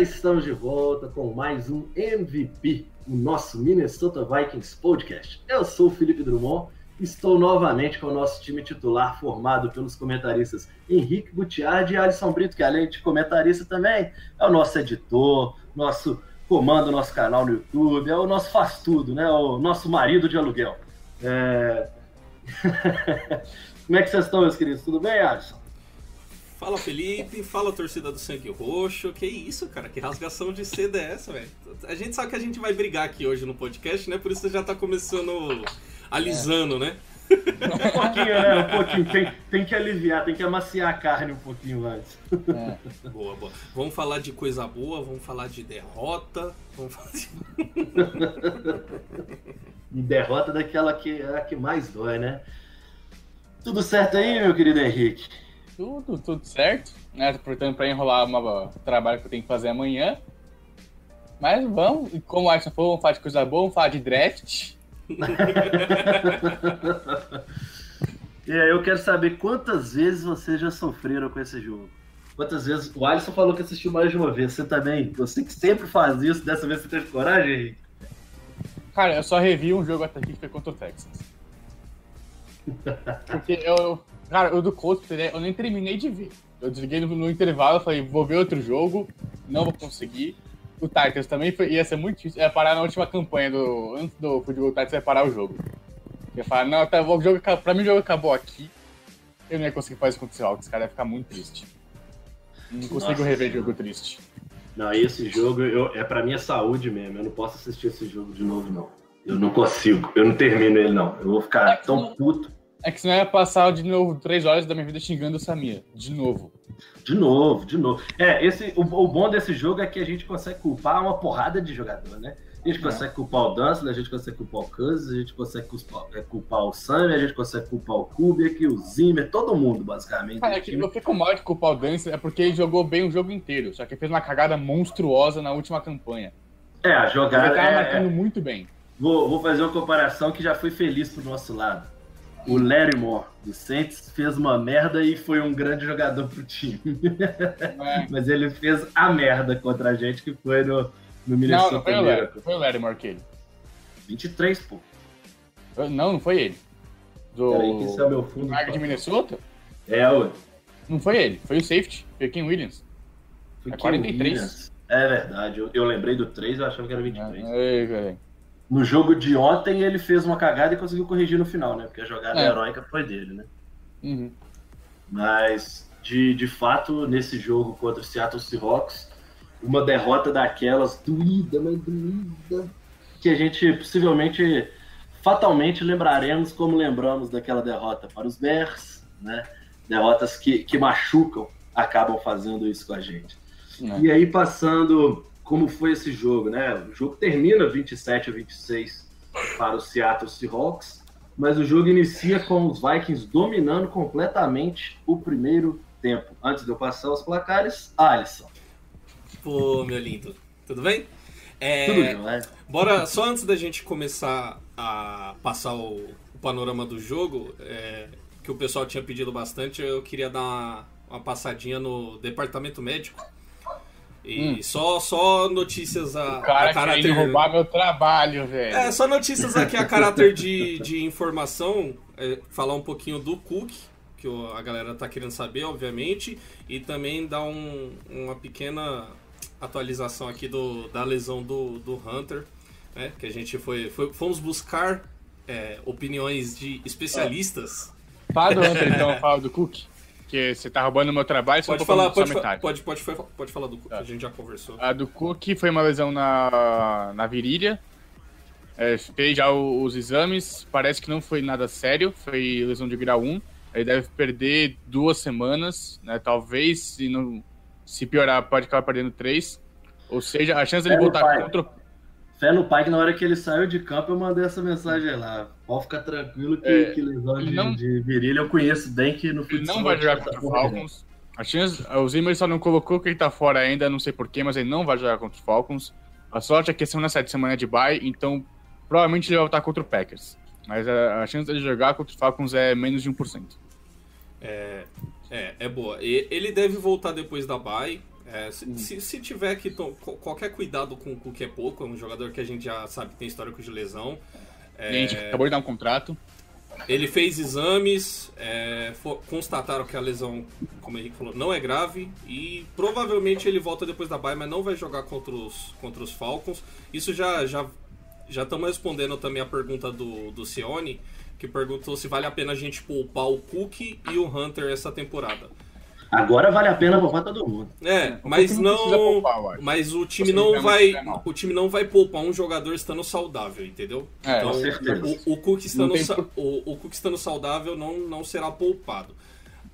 estamos de volta com mais um MVP, o nosso Minnesota Vikings Podcast. Eu sou o Felipe Drummond, estou novamente com o nosso time titular formado pelos comentaristas Henrique Gutiardi e Alisson Brito, que além de comentarista também é o nosso editor, nosso comanda o nosso canal no YouTube, é o nosso faz tudo, né? O nosso marido de aluguel. É... Como é que vocês estão, meus queridos? Tudo bem, Alisson? Fala Felipe, fala torcida do Sangue Roxo. Que isso, cara? Que rasgação de seda é essa, velho? A gente sabe que a gente vai brigar aqui hoje no podcast, né? Por isso você já tá começando alisando, né? Um pouquinho, né? Um pouquinho. Tem, tem que aliviar, tem que amaciar a carne um pouquinho antes. É. Boa, boa. Vamos falar de coisa boa, vamos falar de derrota. Vamos falar de... E derrota daquela que é a que mais dói, né? Tudo certo aí, meu querido Henrique? Tudo, tudo certo. Né? Portanto, para enrolar o trabalho que eu tenho que fazer amanhã. Mas vamos, e como o Alisson falou, vamos falar de coisa boa, vamos falar de draft. e aí, eu quero saber quantas vezes vocês já sofreram com esse jogo. Quantas vezes. O Alisson falou que assistiu mais de uma vez. Você também. Você que sempre faz isso, dessa vez você teve coragem, Henrique? Cara, eu só revi um jogo até aqui que foi contra o Texans. Porque eu. Cara, o do Colts, eu nem terminei de ver. Eu desliguei no, no intervalo, falei, vou ver outro jogo, não vou conseguir. O Titans também foi, ia ser muito difícil. Ia parar na última campanha do. Antes do futebol Titans ia parar o jogo. Ia falar, não, tá, o jogo, pra mim o jogo acabou aqui. Eu não ia conseguir fazer isso contra o Seahawks, cara, ia ficar muito triste. Não consigo Nossa, rever jogo triste. Não, esse jogo eu, é pra minha saúde mesmo. Eu não posso assistir esse jogo de novo, não. Eu não consigo. Eu não termino ele, não. Eu vou ficar é tão puto. É que senão ia passar de novo três horas da minha vida xingando o Samir. De novo. De novo, de novo. É, esse, o, o bom desse jogo é que a gente consegue culpar uma porrada de jogador, né? A gente é. consegue culpar o Dunsler, a gente consegue culpar o Cousins, a gente consegue culpar, é, culpar o Sam, a gente consegue culpar o Kubiak, o Zimmer, todo mundo, basicamente. Cara, é que eu fico mal de culpar o Dunsler é porque ele jogou bem o jogo inteiro, só que fez uma cagada monstruosa na última campanha. É, a jogada. Ele tava é, marcando muito bem. Vou, vou fazer uma comparação que já foi feliz pro nosso lado o Larry Moore do Saints fez uma merda e foi um grande jogador pro time. É. Mas ele fez a merda contra a gente que foi no, no Minnesota. Não, não foi o Larry, foi o Larry Moore que ele. 23, pô. Não, não foi ele. Do... Peraí, que é o meu fundo. Do de Minnesota? É, ué. Não foi ele, foi o safety, foi o Williams. Foi é 43. Williams. É verdade, eu, eu, lembrei do 3, eu achava que era 23. Ai, velho no jogo de ontem ele fez uma cagada e conseguiu corrigir no final, né? Porque a jogada é. heróica foi dele, né? Uhum. Mas, de, de fato, nesse jogo contra o Seattle Seahawks, uma derrota daquelas doída, mas doída, que a gente possivelmente, fatalmente lembraremos como lembramos daquela derrota para os Bears, né? Derrotas que, que machucam, acabam fazendo isso com a gente. É. E aí, passando como foi esse jogo, né? O jogo termina 27 a 26 para o Seattle Seahawks, mas o jogo inicia com os Vikings dominando completamente o primeiro tempo. Antes de eu passar os placares, Alisson. Pô, meu lindo, tudo bem? É, tudo bem, né? Bora, só antes da gente começar a passar o, o panorama do jogo, é, que o pessoal tinha pedido bastante, eu queria dar uma, uma passadinha no departamento médico e hum. só, só notícias a, o cara a caráter. Querendo roubar meu trabalho, velho. É, só notícias aqui a caráter de, de informação. É, falar um pouquinho do Cook, que a galera tá querendo saber, obviamente. E também dar um, uma pequena atualização aqui do, da lesão do, do Hunter. Né, que a gente foi, foi fomos buscar é, opiniões de especialistas. Fala do Hunter, então, fala do Cook. Porque você tá roubando o meu trabalho, pode falar, pode, fa pode, pode, pode, pode falar do Cook, tá. a gente já conversou. A do Cook foi uma lesão na, na virilha. É, fez já os exames, parece que não foi nada sério, foi lesão de grau 1. Ele deve perder duas semanas, né? Talvez, se não, Se piorar, pode acabar perdendo três. Ou seja, a chance dele É, voltar contra o Fé no pai que na hora que ele saiu de campo eu mandei essa mensagem lá. Pode ficar tranquilo que, É, que lesão de, não- de virilha eu conheço bem que no Ele futsal não vai jogar tá contra o. Falcons. A chance, o Zimmer só não colocou que ele tá fora ainda, não sei porquê, mas ele não vai jogar contra os Falcons. A sorte é que semana 7 semana de bye, então provavelmente ele vai voltar contra o Packers. Mas a, a chance dele jogar contra os Falcons é menos de 1%. É, é, é boa. E- ele deve voltar depois da bye. É, se, Hum. se, se tiver que qualquer cuidado com o Cook é pouco, é um jogador que a gente já sabe tem histórico de lesão. É, E a gente acabou de dar um contrato. Ele fez exames, é, fo- constataram que a lesão, como o Henrique falou, não é grave e provavelmente ele volta depois da bye, mas não vai jogar contra os, contra os Falcons. Isso já já já estamos respondendo também a pergunta do, do Cione, que perguntou se vale a pena a gente poupar o Cook e o Hunter essa temporada. Agora vale a pena poupar todo mundo. É, O mas não. precisa poupar, mas o time Você não vai. é mal. O time não vai poupar um jogador estando saudável, entendeu? É, então, com certeza. o, o Cook estando, tem o, o Cook estando saudável não, não será poupado.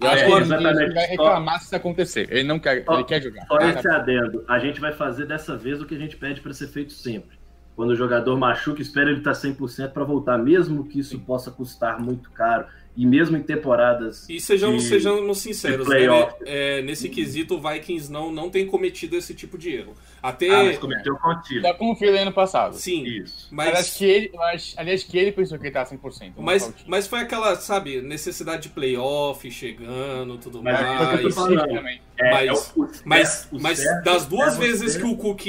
Eu acho É, que ele vai reclamar se isso acontecer. Ele não quer, Só- ele quer jogar. Só esse adendo. A gente vai fazer dessa vez o que a gente pede para ser feito sempre. Quando o jogador machuca, espera ele estar 100% para voltar, mesmo que isso possa custar muito caro. E mesmo em temporadas. E sejamos, de- sejamos sinceros, de né? playoff. É, nesse quesito, o Vikings não, não tem cometido esse tipo de erro. Até. Ah, mas cometeu contigo. Já como ele ano passado. Sim, Isso. Mas... mas. acho que ele, mas, aliás, que ele pensou que ele tá 100%. não Mas, o mas foi aquela, sabe, necessidade de playoff chegando, tudo Mas é o que eu tô mais. É, Mas- é o- o Mas, certo- o mas das duas é vezes que o Cook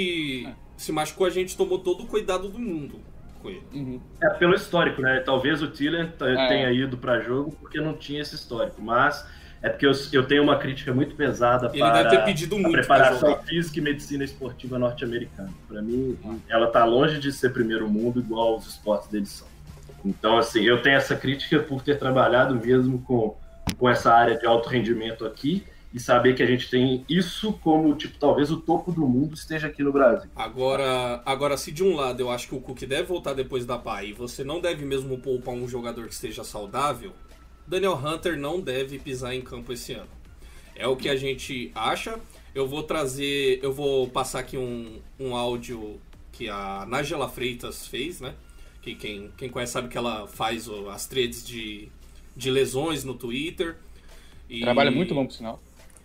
se machucou, a gente tomou todo o cuidado do mundo com ele. Uhum. É pelo histórico, né? Talvez o Tiller t- É. tenha ido para jogo porque não tinha esse histórico, mas é porque eu, eu tenho uma crítica muito pesada Ele para deve ter pedido a muito pra preparação física e medicina esportiva norte-americana. Para mim, ela tá longe de ser primeiro mundo igual os esportes deles são. Então, assim, eu tenho essa crítica por ter trabalhado mesmo com, com essa área de alto rendimento aqui e saber que a gente tem isso como, tipo, talvez o topo do mundo esteja aqui no Brasil. Agora, agora, se de um lado eu acho que o Cook deve voltar depois da bye e você não deve mesmo poupar um jogador que esteja saudável, Daniel Hunter não deve pisar em campo esse ano. É o que a gente acha. Eu vou trazer, eu vou passar aqui um, um áudio que a Nigela Freitas fez, né? Que quem, quem conhece sabe que ela faz as threads de, de lesões no Twitter. E- Trabalho muito bom, por sinal.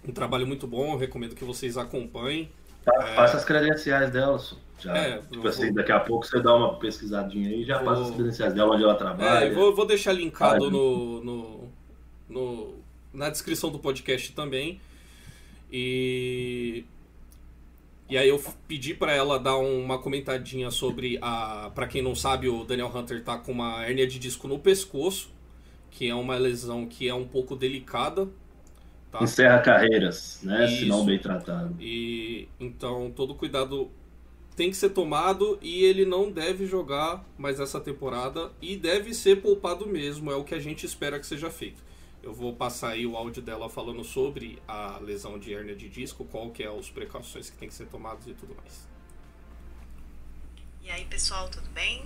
Um trabalho muito bom, eu recomendo que vocês acompanhem. Tá? Faça as credenciais dela. Já, É, tipo vou- assim, daqui a pouco você dá uma pesquisadinha aí e já Vou- passa as credenciais dela onde ela trabalha. É, vou, vou deixar linkado Ah, no, no, no- na descrição do podcast também. E. E aí eu pedi pra ela dar uma comentadinha sobre a. Pra quem não sabe, o Daniel Hunter tá com uma hérnia de disco no pescoço, que é uma lesão que é um pouco delicada. Tá? Encerra carreiras, né? Isso. Se não bem tratado. E então todo cuidado tem que ser tomado e ele não deve jogar mais essa temporada e deve ser poupado mesmo, é o que a gente espera que seja feito. Eu vou passar aí o áudio dela falando sobre a lesão de hérnia de disco, qual que é as precauções que tem que ser tomadas e tudo mais. E aí, pessoal, tudo bem?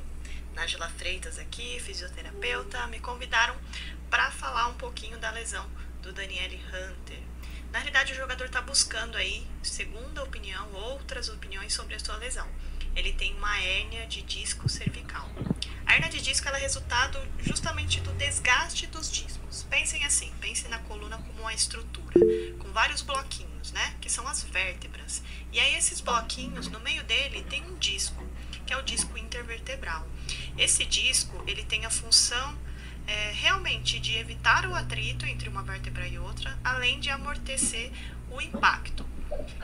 Nájila Freitas aqui, fisioterapeuta. Me convidaram para falar um pouquinho da lesão do Daniele Hunter. Na realidade, o jogador está buscando aí, segunda opinião, outras opiniões sobre a sua lesão. Ele tem uma hérnia de disco cervical. A hérnia de disco é resultado justamente do desgaste dos discos. Pensem assim, pensem na coluna como uma estrutura, com vários bloquinhos, né? Que são as vértebras. E aí esses bloquinhos, no meio dele tem um disco, que é o disco intervertebral. Esse disco, ele tem a função é, realmente de evitar o atrito entre uma vértebra e outra, além de amortecer o impacto.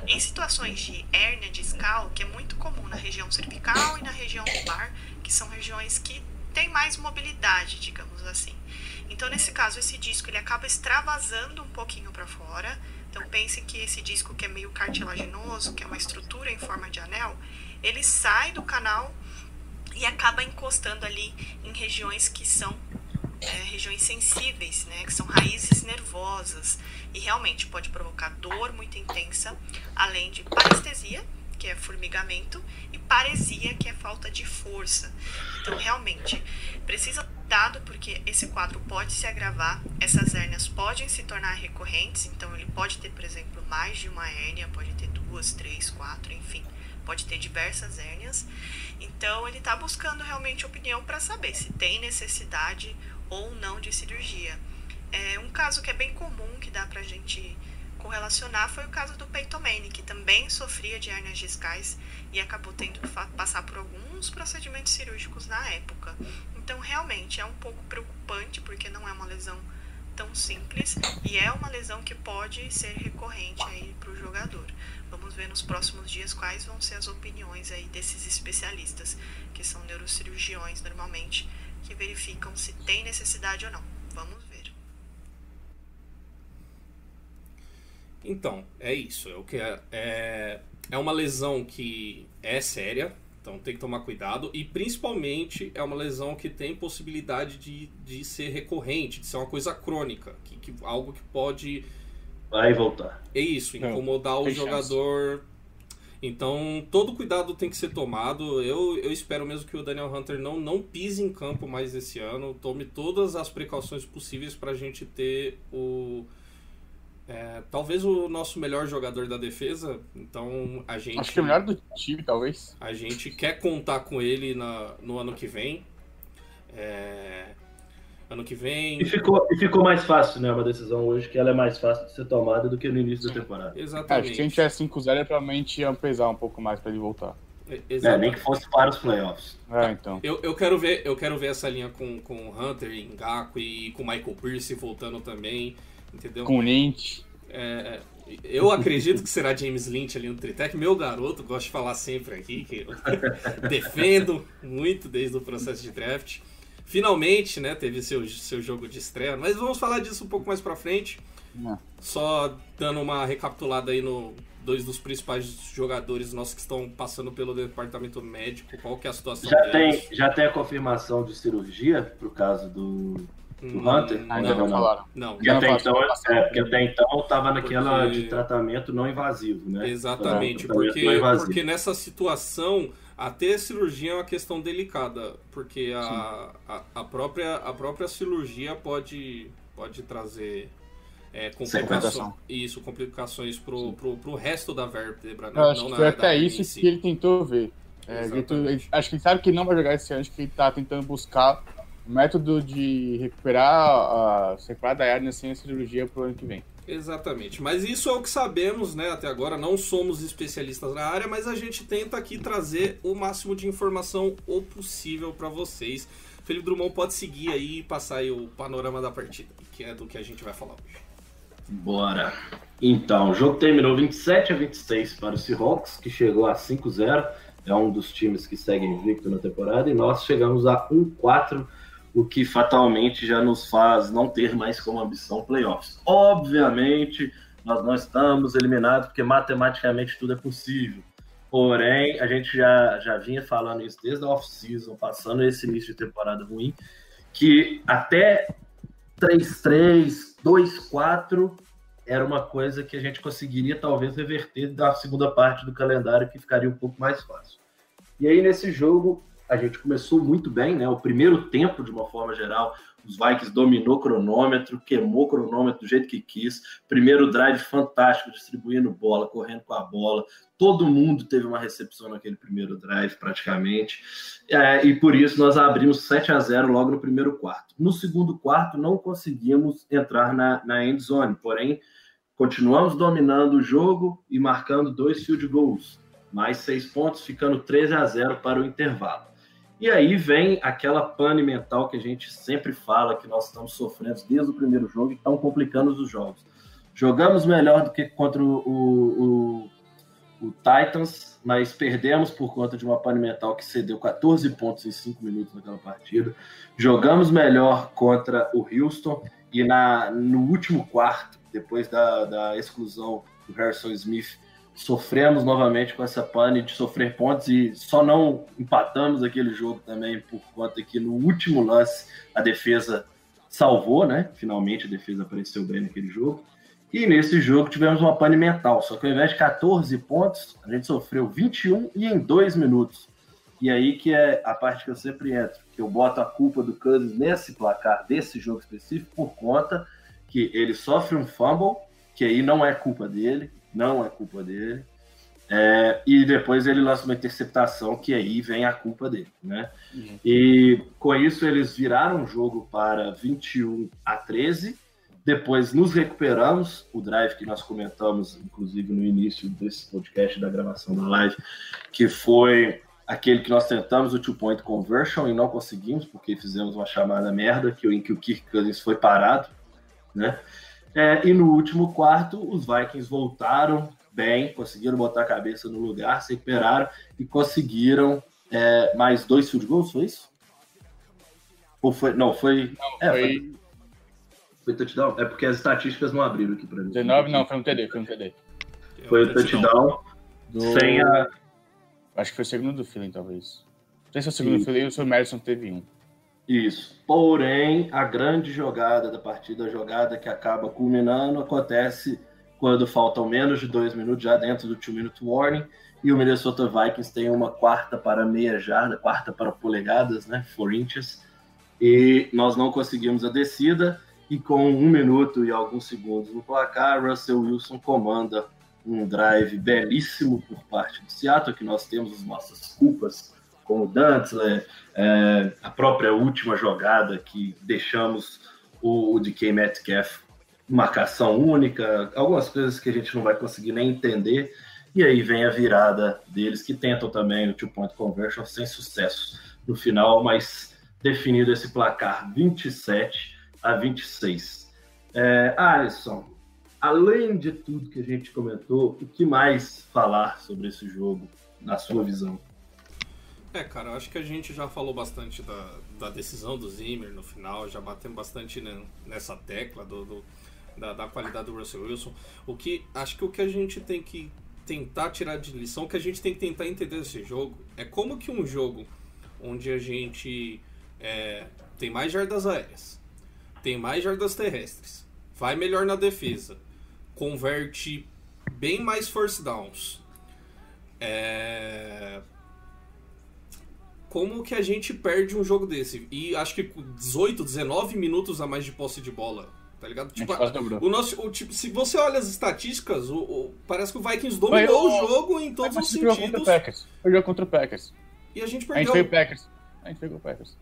Em situações de hérnia discal, que é muito comum na região cervical e na região lombar, que são regiões que têm mais mobilidade, digamos assim. Então, nesse caso, esse disco ele acaba extravasando um pouquinho para fora. Então, pense que esse disco que é meio cartilaginoso, que é uma estrutura em forma de anel, ele sai do canal e acaba encostando ali em regiões que são é, regiões sensíveis, né, que são raízes nervosas e realmente pode provocar dor muito intensa, além de parestesia, que é formigamento, e paresia, que é falta de força. Então, realmente, precisa cuidado porque esse quadro pode se agravar, essas hérnias podem se tornar recorrentes, então ele pode ter, por exemplo, mais de uma hérnia, pode ter duas, três, quatro, enfim, pode ter diversas hérnias. Então ele está buscando realmente opinião para saber se tem necessidade ou não de cirurgia. É um caso que é bem comum que dá para a gente correlacionar foi o caso do Manning, que também sofria de hérnias discais e acabou tendo que passar por alguns procedimentos cirúrgicos na época. Então, realmente é um pouco preocupante porque não é uma lesão tão simples e é uma lesão que pode ser recorrente aí para o jogador. Vamos ver nos próximos dias quais vão ser as opiniões aí desses especialistas, que são neurocirurgiões normalmente, que verificam se tem necessidade ou não. Vamos ver. Então, é isso. É, o que é, é, é uma lesão que é séria, então tem que tomar cuidado. E principalmente é uma lesão que tem possibilidade de, de ser recorrente, de ser uma coisa crônica, que, que algo que pode. Vai voltar. É isso, incomodar Não, o jogador. Chance. Então, todo cuidado tem que ser tomado. Eu, eu espero mesmo que o Daniel Hunter não, não pise em campo mais esse ano. Tome todas as precauções possíveis para a gente ter o, é, talvez o nosso melhor jogador da defesa, então a gente. Acho que é o melhor do time, talvez. A gente quer contar com ele na, no ano que vem. É, ano que vem. E ficou, e ficou mais fácil, né? Uma decisão hoje que ela é mais fácil de ser tomada do que no início da temporada. Exatamente. É, acho que se a gente tiver 5-0, provavelmente ia pesar um pouco mais para ele voltar. É, nem que fosse para os playoffs. É, então. Eu, eu, quero ver, eu quero ver essa linha com, com o Hunter, Ngaku e com o Michael Pierce voltando também. Entendeu? Com Lynch. É, eu acredito que será James Lynch ali no Tritec, meu garoto, gosto de falar sempre aqui, que defendo muito desde o processo de draft. Finalmente, né, teve seu, seu jogo de estreia, mas vamos falar disso um pouco mais pra frente. É. Só dando uma recapitulada aí no dois dos principais jogadores nossos que estão passando pelo departamento médico, qual que é a situação já deles? Tem, já tem a confirmação de cirurgia pro caso do do Hunter? Ainda não, não falaram. Não. Porque, até então, é, porque até então estava naquela porque... de tratamento não invasivo, né? Exatamente, porque, porque nessa situação até a cirurgia é uma questão delicada, porque a, a, a, própria, a própria cirurgia pode, pode trazer é, complicações, isso, complicações pro, pro, pro resto da vértebra. Né? acho não que foi até isso si. que ele tentou ver. É, ele, acho que ele sabe que não vai jogar esse ano, acho que ele está tentando buscar método de recuperar a separada hérnia sem a cirurgia para o ano que vem. Exatamente, mas isso é o que sabemos, né? Até agora não somos especialistas na área, mas a gente tenta aqui trazer o máximo de informação o possível para vocês. Felipe Drummond pode seguir aí e passar aí o panorama da partida, que é do que a gente vai falar hoje. Bora. Então, o jogo terminou 27 a 26 para o Seahawks, que chegou a 5-0. É um dos times que seguem invicto na temporada, e nós chegamos a 1-4 o que fatalmente já nos faz não ter mais como ambição playoffs. Obviamente, nós não estamos eliminados, porque matematicamente tudo é possível. Porém, a gente já, já vinha falando isso desde a off-season, passando esse início de temporada ruim, que até 3-3, 2-4 era uma coisa que a gente conseguiria talvez reverter da segunda parte do calendário, que ficaria um pouco mais fácil. E aí, nesse jogo, a gente começou muito bem, né? O primeiro tempo, de uma forma geral, os Vikings dominou o cronômetro, queimou o cronômetro do jeito que quis. Primeiro drive fantástico, distribuindo bola, correndo com a bola. Todo mundo teve uma recepção naquele primeiro drive, praticamente. É, e por isso nós abrimos 7 a 0 logo no primeiro quarto. No segundo quarto, não conseguimos entrar na, na end zone, porém, continuamos dominando o jogo e marcando dois field goals. Mais seis pontos, ficando 13 a 0 para o intervalo. E aí vem aquela pane mental que a gente sempre fala que nós estamos sofrendo desde o primeiro jogo e estão complicando os jogos. Jogamos melhor do que contra o, o, o, Titans, mas perdemos por conta de uma pane mental que cedeu 14 pontos em 5 minutos naquela partida. Jogamos melhor contra o Houston e na, no último quarto, depois da, da exclusão do Harrison Smith, sofremos novamente com essa pane de sofrer pontos e só não empatamos aquele jogo também por conta que no último lance a defesa salvou, né? Finalmente a defesa apareceu bem naquele jogo. E nesse jogo tivemos uma pane mental, só que ao invés de 14 pontos, a gente sofreu 21 e em 2 minutos. E aí que é a parte que eu sempre entro, que eu boto a culpa do Cousins nesse placar desse jogo específico por conta que ele sofre um fumble, que aí não é culpa dele, não é culpa dele. É, e depois ele lança uma interceptação, que aí vem a culpa dele, né? Uhum. E com isso eles viraram o jogo para 21 a 13. Depois nos recuperamos, o drive que nós comentamos, inclusive no início desse podcast da gravação da live, que foi aquele que nós tentamos o two-point conversion e não conseguimos, porque fizemos uma chamada merda, que, em que o Kirk Cousins foi parado, né? É, e no último quarto, os Vikings voltaram bem, conseguiram botar a cabeça no lugar, se recuperaram e conseguiram é, mais dois field goals, foi isso? Ou foi. Não, foi. Não, é, foi... foi. Foi touchdown? É porque as estatísticas não abriram aqui pra mim. 19, não, foi um TD, foi um TD. Foi o touchdown do... sem a. Acho que foi o segundo do Feeling, talvez. Não sei se é o segundo do Feeling ou se o Madison teve um. Isso. Porém, a grande jogada da partida, a jogada que acaba culminando, acontece quando faltam menos de dois minutos já dentro do two-minute warning e o Minnesota Vikings tem uma quarta para meia jarda, quarta para polegadas, né, four inches, e nós não conseguimos a descida e com um minuto e alguns segundos no placar, Russell Wilson comanda um drive belíssimo por parte do Seattle, que nós temos as nossas culpas com o Dantzler, é, a própria última jogada que deixamos o, o DK Metcalf marcação única, algumas coisas que a gente não vai conseguir nem entender. E aí vem a virada deles, que tentam também o two-point conversion sem sucesso no final, mas definido esse placar 27 a 26. É, Alisson, além de tudo que a gente comentou, o que mais falar sobre esse jogo, na sua visão? É, cara, eu acho que a gente já falou bastante da, da decisão do Zimmer no final, já batemos bastante nessa tecla do, do da, da qualidade do Russell Wilson. O que acho que o que a gente tem que tentar tirar de lição, o que a gente tem que tentar entender desse jogo é como que um jogo onde a gente é, tem mais jardas aéreas, tem mais jardas terrestres, vai melhor na defesa, converte bem mais force downs. É... Como que a gente perde um jogo desse? E acho que 18, 19 minutos a mais de posse de bola Tá ligado? Tipo, o nosso, o, tipo, se você olha as estatísticas, o, o parece que o Vikings dominou o jogo em todos os sentidos. Contra o Packers. Perdeu contra o Packers. E a gente perdeu. A gente foi o Packers. A gente pegou o Packers.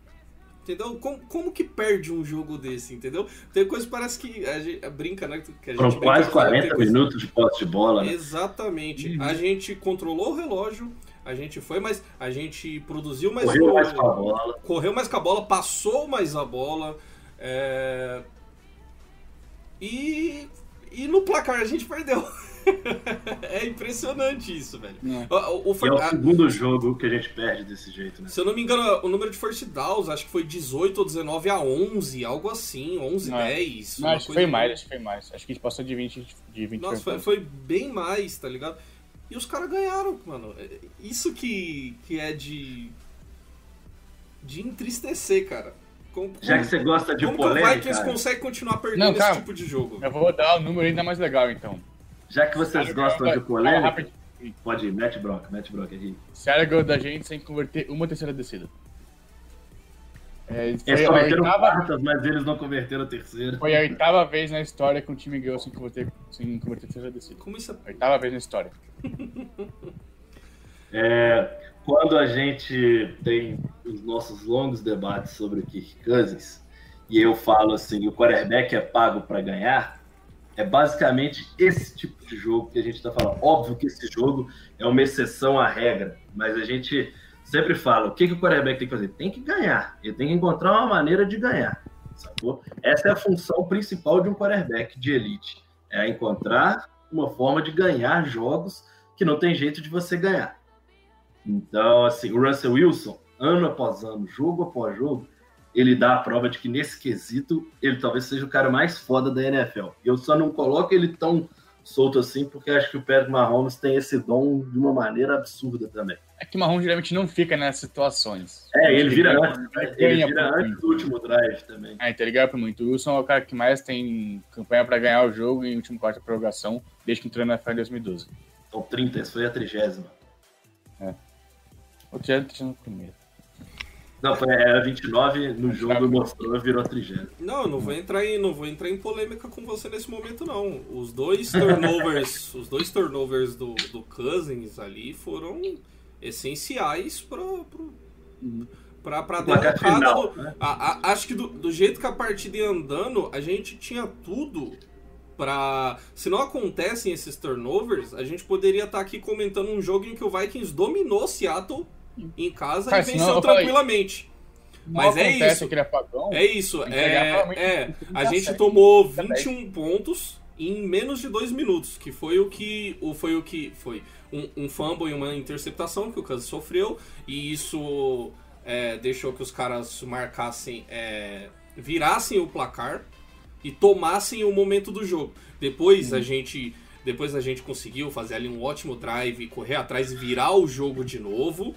Entendeu? Como, como que perde um jogo desse, entendeu? Tem coisa que parece que a gente brinca, né? Que a gente Foram quase 40 minutos de posse de bola, né? Exatamente. Uhum. A gente controlou o relógio, a gente foi, mas a gente produziu mais Correu mais com a bola. Correu mais com a bola, passou mais a bola. É... E, e no placar a gente perdeu. é impressionante isso, velho. É. O, o, o, é o segundo jogo que a gente perde desse jeito, né? Se eu não me engano, o número de first downs acho que foi 18 ou 19 a 11, algo assim, 11, não, 10. Não, acho que foi mais, acho que foi mais. Acho que a gente passou de 20, de 20 Nossa, foi, foi, bem mais, tá ligado? E os caras ganharam, mano. É, isso que, que é de. de entristecer, cara. Como, Já que você gosta de como polêmica... Como que o Vikings consegue continuar perdendo não, esse tipo de jogo? Eu vou dar o um número ainda mais legal, então. Já que vocês gostam de polêmica... Pode ir, mete broca, mete broca aqui. Ganhou da gente sem converter uma terceira descida. É, eles converteram oitava... quartas, mas eles não converteram a terceira. Foi a oitava vez na história que um time ganhou sem converter, sem converter a terceira descida. Como isso é... Oitava vez na história. é, quando a gente tem os nossos longos debates sobre o Kirk Cousins, e eu falo assim, o quarterback é pago para ganhar, é basicamente esse tipo de jogo que a gente está falando. Óbvio que esse jogo é uma exceção à regra, mas a gente sempre fala, o que, que o quarterback tem que fazer? Tem que ganhar, ele tem que encontrar uma maneira de ganhar, sacou? Essa é a função principal de um quarterback de elite, é encontrar uma forma de ganhar jogos que não tem jeito de você ganhar. Então, assim, o Russell Wilson, ano após ano, jogo após jogo, ele dá a prova de que nesse quesito ele talvez seja o cara mais foda da NFL. Eu só não coloco ele tão solto assim porque acho que o Patrick Mahomes tem esse dom de uma maneira absurda também. É que o Mahomes geralmente não fica nessas situações. É, ele, ele vira antes, né? ele vira antes do último drive também. É, então ele por muito. O Wilson é o cara que mais tem campanha para ganhar o jogo em último quarto de prorrogação desde que entrou na NFL em 2012. Então 30, essa foi a trigésima. É. O Jared tinha no primeiro. Não, foi, era 29 no jogo mostrou, virou 30. Não, eu não vou entrar em, não vou entrar em polêmica com você nesse momento não. Os dois turnovers, os dois turnovers do, do Cousins ali foram essenciais para para para Placar derrocada final, do, né? a- a- acho que do, do jeito que a partida ia andando, a gente tinha tudo pra. Se não acontecem esses turnovers, a gente poderia estar aqui comentando um jogo em que o Vikings dominou Seattle em casa Cara, e venceu eu falei- tranquilamente. Não Mas é isso. aquele apagão. É isso, é, é. A 37, gente tomou 37. 21 pontos em menos de dois minutos, que foi o que o foi o que foi um, um fumble e uma interceptação que o Kansas sofreu e isso é, deixou que os caras marcassem, é, virassem o placar e tomassem o momento do jogo. Depois a gente depois a gente conseguiu fazer ali um ótimo drive, correr atrás e virar o jogo de novo.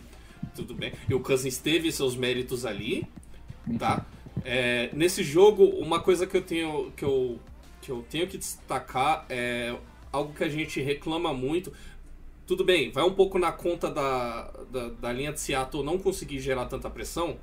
Tudo bem. E o Cousins teve seus méritos ali, tá? É, nesse jogo, uma coisa que eu tenho que eu, que eu tenho que destacar é algo que a gente reclama muito. Tudo bem, vai um pouco na conta da, da, da linha de Seattle não conseguir gerar tanta pressão,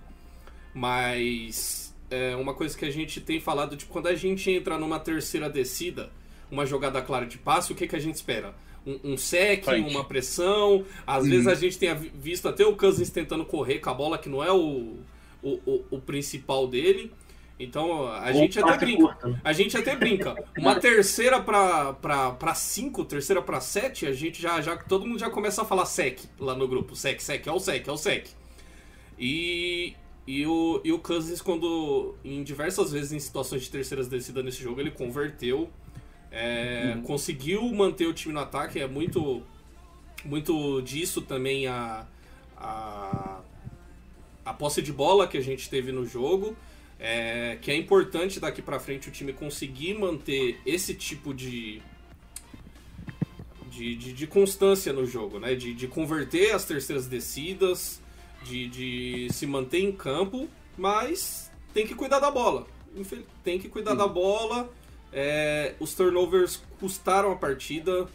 mas é uma coisa que a gente tem falado, tipo, quando a gente entra numa terceira descida, uma jogada clara de passe, o que, que a gente espera? Um, um sec, Frente. uma pressão. Às vezes a gente tem vi- visto até o Cousins tentando correr com a bola, que não é o, o, o, o principal dele. Então a Ou gente até brinca. né? A gente até brinca. Uma terceira pra, pra, pra cinco, terceira pra sete, a gente já, já. Todo mundo já começa a falar sec lá no grupo. Sec, sec, é o sec, é o sec. E. E o, e o Cousins, quando em diversas vezes em situações de terceiras descidas nesse jogo, ele converteu, é, conseguiu manter o time no ataque. É muito, muito disso também a, a, a posse de bola que a gente teve no jogo. É, que é importante daqui pra frente o time conseguir manter esse tipo de, de, de, de constância no jogo, né? De, de converter as terceiras descidas, de, de se manter em campo, mas tem que cuidar da bola. Tem que cuidar da bola. É, os turnovers custaram a partida.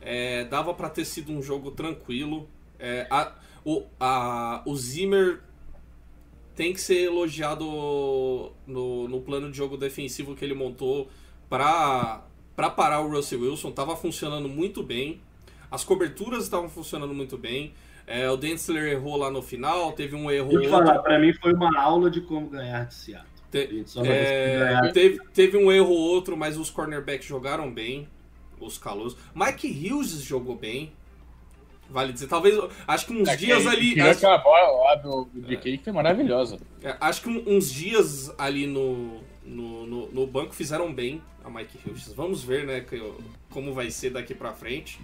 É, dava pra ter sido um jogo tranquilo. É, a- o, a, o Zimmer tem que ser elogiado no, no plano de jogo defensivo que ele montou para parar o Russell Wilson. Tava funcionando muito bem. As coberturas estavam funcionando muito bem. É, o Densler errou lá no final, teve um erro. Pra mim foi uma aula de como ganhar de Seattle. A Te- é, teve, teve um erro ou outro, mas os cornerbacks jogaram bem. Os calouros. Mike Hughes jogou bem. Vale dizer. Talvez. Acho que uns É, dias que- ali. Tirou acho- aquela bola lá do, do DK que foi maravilhosa. É, acho que uns dias ali no, no, no, no banco fizeram bem a Mike Hughes. Vamos ver, né, que- como vai ser daqui pra frente.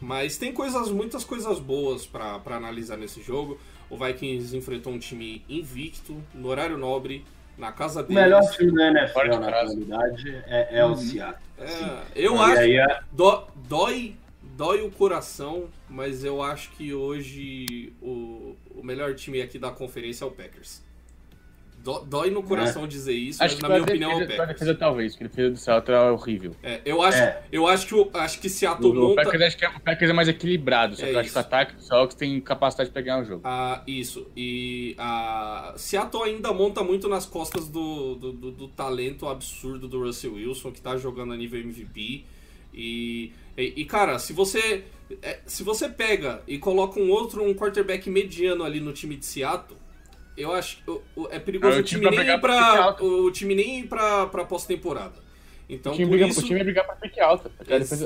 Mas tem coisas, muitas coisas boas pra analisar nesse jogo. O Vikings enfrentou um time invicto, no horário nobre, na casa O deles. melhor time da NFL na casa. atualidade é, é o Seattle. É, eu e acho. aí é- Dó- dói, dói o coração, mas eu acho que hoje o, o melhor time aqui da conferência é o Packers. Dó- dói no coração dizer isso, Acho mas que na minha opinião é o defesa, Packers. defesa talvez, porque a defesa do Seattle é horrível. É, eu acho, É. eu acho que o- acho que Seattle O, o, monta Packers, acho que é, o Packers é mais equilibrado, só É que eu acho que o ataque do Seahawks tem capacidade de pegar o jogo. Ah, isso. E a Seattle ainda monta muito nas costas do, do, do- do talento absurdo do Russell Wilson, que tá jogando a nível MVP. E, e, e, cara, se você é, se você pega e coloca um outro, um quarterback mediano ali no time de Seattle, eu acho é perigoso o time, time pra pra, o time nem ir pra, pra pós-temporada. Então, o, time briga, isso, o time vai brigar pra pique alta. A Esse-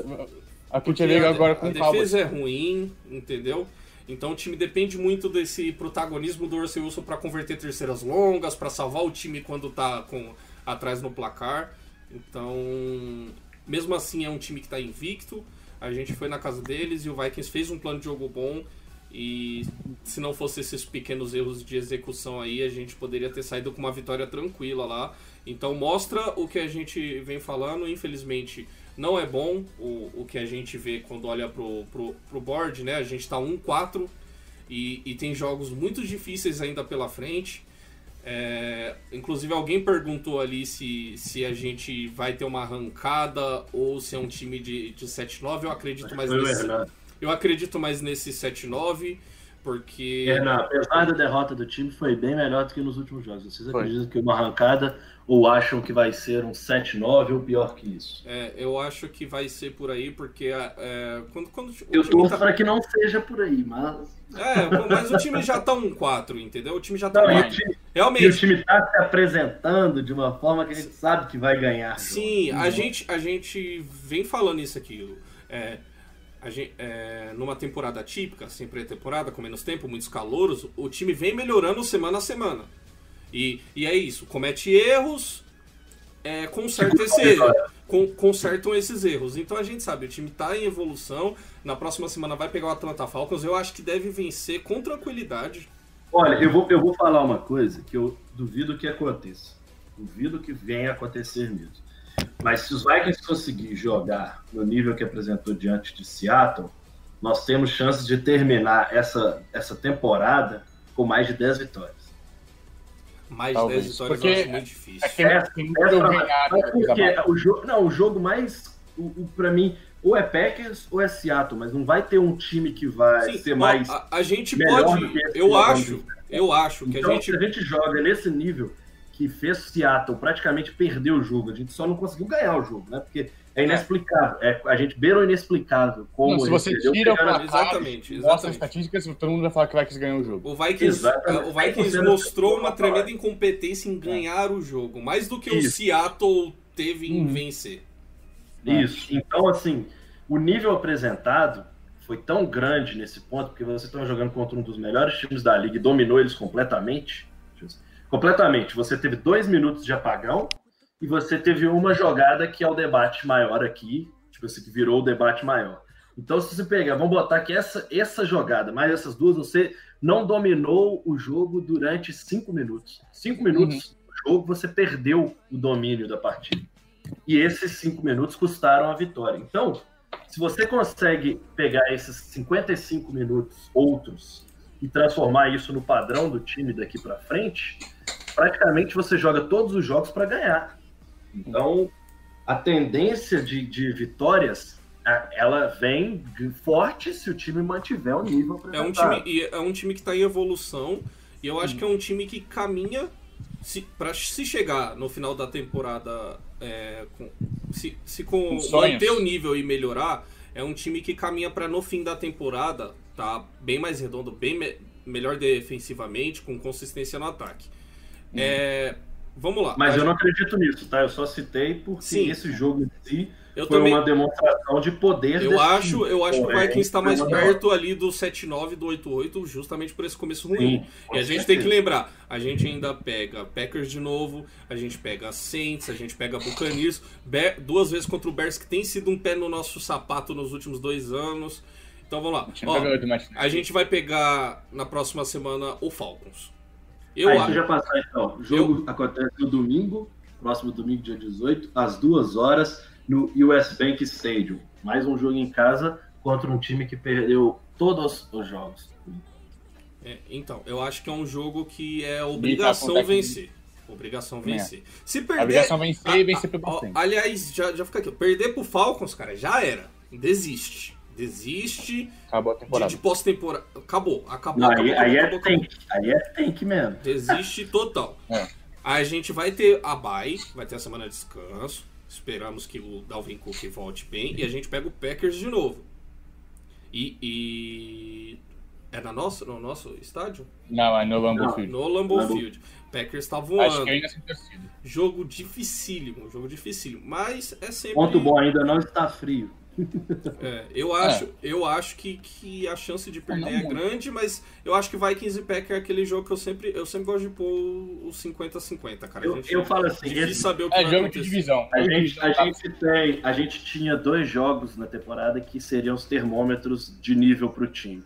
a vai brigar a, agora a com o Cowboys. defesa é ruim, entendeu? Então o time depende muito desse protagonismo do Russell Wilson para converter terceiras longas, para salvar o time quando tá com atrás no placar. Então, mesmo assim é um time que tá invicto. A gente foi na casa deles e o Vikings fez um plano de jogo bom. E se não fosse esses pequenos erros de execução aí, a gente poderia ter saído com uma vitória tranquila lá. Então mostra o que a gente vem falando. Infelizmente, não é bom o, o que a gente vê quando olha pro, pro, pro board, né? A gente tá 1-4 e, e tem jogos muito difíceis ainda pela frente. É, inclusive alguém perguntou ali se, se a gente vai ter uma arrancada ou se é um time de, de 7-9. Eu acredito mais nesse, Hernando. Eu acredito mais nesse 7-9, Porque. Renan, apesar da derrota do time, foi bem melhor do que nos últimos jogos. Vocês acreditam que uma arrancada ou acham que vai ser um 7-9 ou pior que isso? É, eu acho que vai ser por aí, porque é, quando, quando Eu torço tá- para que não seja por aí, mas. É, mas o time já tá um 4, entendeu? O time já tá Não, um o 4. time, e o Realmente, time tá se apresentando de uma forma que a gente sabe que vai ganhar. sim, jogo. a gente, a gente vem falando isso aqui. É, gente, é, numa temporada típica, sem pré-temporada, com menos tempo, muitos calouros, o time vem melhorando semana a semana. E, e é isso, comete erros, é, conserta esse erro, con- consertam esses erros. Então a gente sabe, o time tá em evolução. Na próxima semana vai pegar o Atlanta Falcons. Eu acho que deve vencer com tranquilidade. Olha, eu vou, eu vou falar uma coisa que eu duvido que aconteça. Duvido que venha acontecer mesmo. Mas se os Vikings conseguirem jogar no nível que apresentou diante de Seattle, nós temos chances de terminar essa, essa temporada com mais de 10 vitórias. Mais Talvez. 10 vitórias Porque eu acho muito difícil. É mas né, coisa porque o jogo, não, o jogo mais, o, o, para mim, ou é Packers ou é Seattle, mas não vai ter um time que vai Sim, ser mais. a, a gente pode. Eu acho, eu acho que Então, a gente. se a gente joga nesse nível que fez Seattle praticamente perder o jogo, a gente só não conseguiu ganhar o jogo, né? Porque é inexplicável. É, a gente beira o inexplicável. Como Não, se você perdeu tira o placar, Exatamente, mostra as exatamente. estatísticas, todo mundo vai falar que vai ganhar o jogo. O Vikings, o Vikings 100% mostrou uma tremenda incompetência em ganhar o jogo, mais do que o Isso. Seattle teve em Uhum. vencer. Isso. Então, assim, o nível apresentado foi tão grande nesse ponto, porque você estava jogando contra um dos melhores times da liga e dominou eles completamente. Completamente. Você teve dois minutos de apagão e você teve uma jogada que é o debate maior aqui, tipo assim, que virou o debate maior. Então, se você pegar, vamos botar que essa, essa jogada, mais essas duas, você não dominou o jogo durante cinco minutos. Cinco minutos do jogo, você perdeu o domínio da partida. E esses cinco minutos custaram a vitória. Então, se você consegue pegar esses 55 minutos outros e transformar isso no padrão do time daqui para frente, praticamente você joga todos os jogos para ganhar. Então, a tendência de, de vitórias, a- ela vem forte se o time mantiver o nível É um time, e é um time que está em evolução e eu acho que é um time que caminha se, para se chegar no final da temporada, é, com- se, se com Com manter o nível e melhorar, é um time que caminha para no fim da temporada tá bem mais redondo, bem me- melhor defensivamente, com consistência no ataque. É, vamos lá. Mas eu não acredito nisso, tá? Eu só citei porque Sim. esse jogo em si Eu foi também, uma demonstração de poder eu desse acho, time. eu acho que o Vikings está mais foi uma perto ali do 7-9, do 8-8, justamente por esse começo ruim. Sim, E a gente certeza. tem que lembrar, a gente ainda pega Packers de novo, a gente pega Saints, a gente pega Buccaneers, duas vezes contra o Bears, que tem sido um pé no nosso sapato nos últimos dois anos. Então vamos lá. Ó, a gente vai pegar na próxima semana o Falcons. Eu Aí, acho. deixa eu passar então. O jogo acontece no domingo, próximo domingo, dia 18, às duas horas, no US Bank Stadium. Mais um jogo em casa contra um time que perdeu todos os jogos. É, então, eu acho que é um jogo que é obrigação acontece vencer. Obrigação É. vencer. Se A perder. obrigação é vencer e Ah, vencer pelo ah, ó, bastante. aliás, já, já fica aqui. Perder pro Falcons, cara, já era. Desiste. Desiste Acabou a de, temporada. de pós-temporada. Acabou. Acabou. Não, acabou, aí, aí é acabou, acabou, tank. Aí é tank mesmo. Desiste total. É. A gente vai ter a bye, vai ter a semana de descanso. Esperamos que o Dalvin Cook volte bem. E a gente pega o Packers de novo. E. e... É na nossa, no nosso estádio? Não, é no Lambeau Não. Field. No Lambeau. Field. Packers tá Acho voando. que ainda sem torcida. Jogo dificílimo, jogo dificílimo. Mas é sempre. Ponto bom, ainda não está frio. É, eu acho, eu acho que, que a chance de perder é muito. grande, mas eu acho que Vikings e Packers é aquele jogo que eu sempre, eu sempre gosto de pôr os 50-50, cara. Eu, eu falo assim, esse- saber o que É jogo de acontecer. divisão. a de gente, a gente tem, a gente tinha dois jogos na temporada que seriam os termômetros de nível para o time.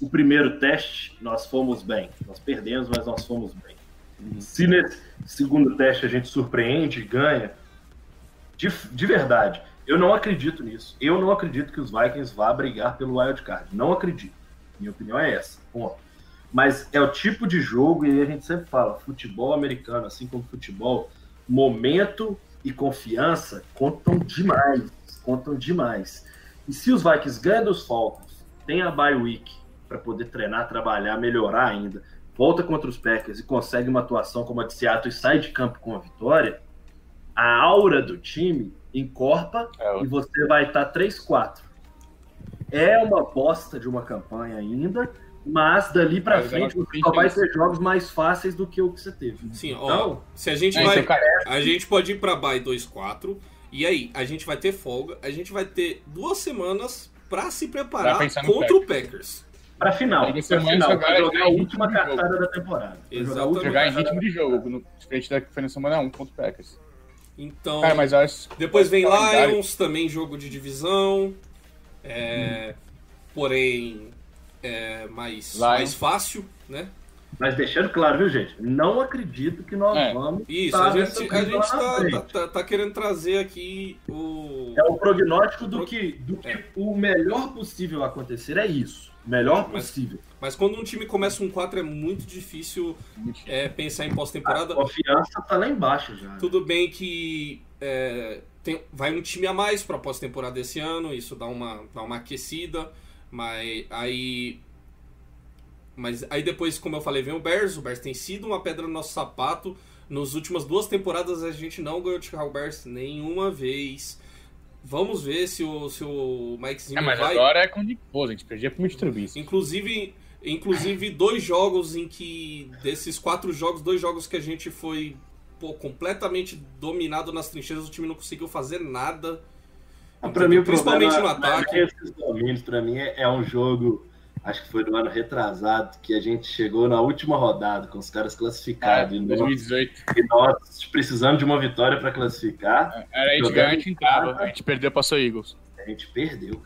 O primeiro teste, nós fomos bem. Nós perdemos, mas nós fomos bem. Se nesse segundo teste a gente surpreende e ganha, de, de verdade, eu não acredito nisso. Eu não acredito que os Vikings vá brigar pelo wild card. Não acredito. Minha opinião é essa. Ponto. Mas é o tipo de jogo, e a gente sempre fala, futebol americano, assim como futebol, momento e confiança contam demais. Contam demais. E se os Vikings ganham dos Falcons, tem a bye week para poder treinar, trabalhar, melhorar ainda, volta contra os Packers e consegue uma atuação como a de Seattle e sai de campo com a vitória, a aura do time encorpa É, e você vai estar 3-4. É uma bosta de uma campanha ainda, mas dali pra Mas frente você só vai ter jogos mais fáceis do que o que você teve. Sim, ó. Então, Se a gente É, vai. A gente pode ir pra bye 2-4. E aí, a gente vai ter folga. A gente vai ter duas semanas pra se preparar contra o Packers. pra final, pra final, jogar pra jogar a em última ritmo de jogo. cartada da temporada. Jogar Exatamente. jogar em ritmo de jogo, no, diferente da que foi na semana 1 contra o Packers. Então. Cara, mas eu acho. Depois vem calendário- Lions, também jogo de divisão. É, Porém, é mais, Lions. mais fácil, né? Mas deixando claro, viu, gente? Não acredito que nós É. vamos. Isso, estar a gente, a gente tá, tá, tá- tá querendo trazer aqui o. É o prognóstico do que, do que É. o melhor possível acontecer é isso. O melhor possível. Mas quando um time começa um 4 é muito difícil é, pensar em A pós-temporada. confiança tá lá embaixo já. Tudo bem que é, tem- vai um time a mais para pós-temporada esse ano, isso dá uma, dá uma aquecida, mas aí. Mas aí depois, como eu falei, vem o Bears. O Bears tem sido uma pedra no nosso sapato. Nas últimas duas temporadas a gente não ganhou de Chicago Bears nenhuma vez. Vamos ver se o, se o Mike É, Zimmer mas vai. agora é com o Nick Foles, a gente perdia pro Mitch Trubisky. Inclusive, inclusive dois jogos em que desses quatro jogos, dois jogos que a gente foi pô, completamente dominado nas trincheiras, o time não conseguiu fazer nada. Ah, Pra mim, o Principalmente problema, no ataque. não é esses domínios, pra mim, é, é um jogo, acho que foi no ano retrasado, que a gente chegou na última rodada com os caras É, classificados. e nós- 2018. e nós precisando de uma vitória para classificar, Era a gente ganhar, a gente entrava. A gente perdeu pra sua Eagles. a gente perdeu.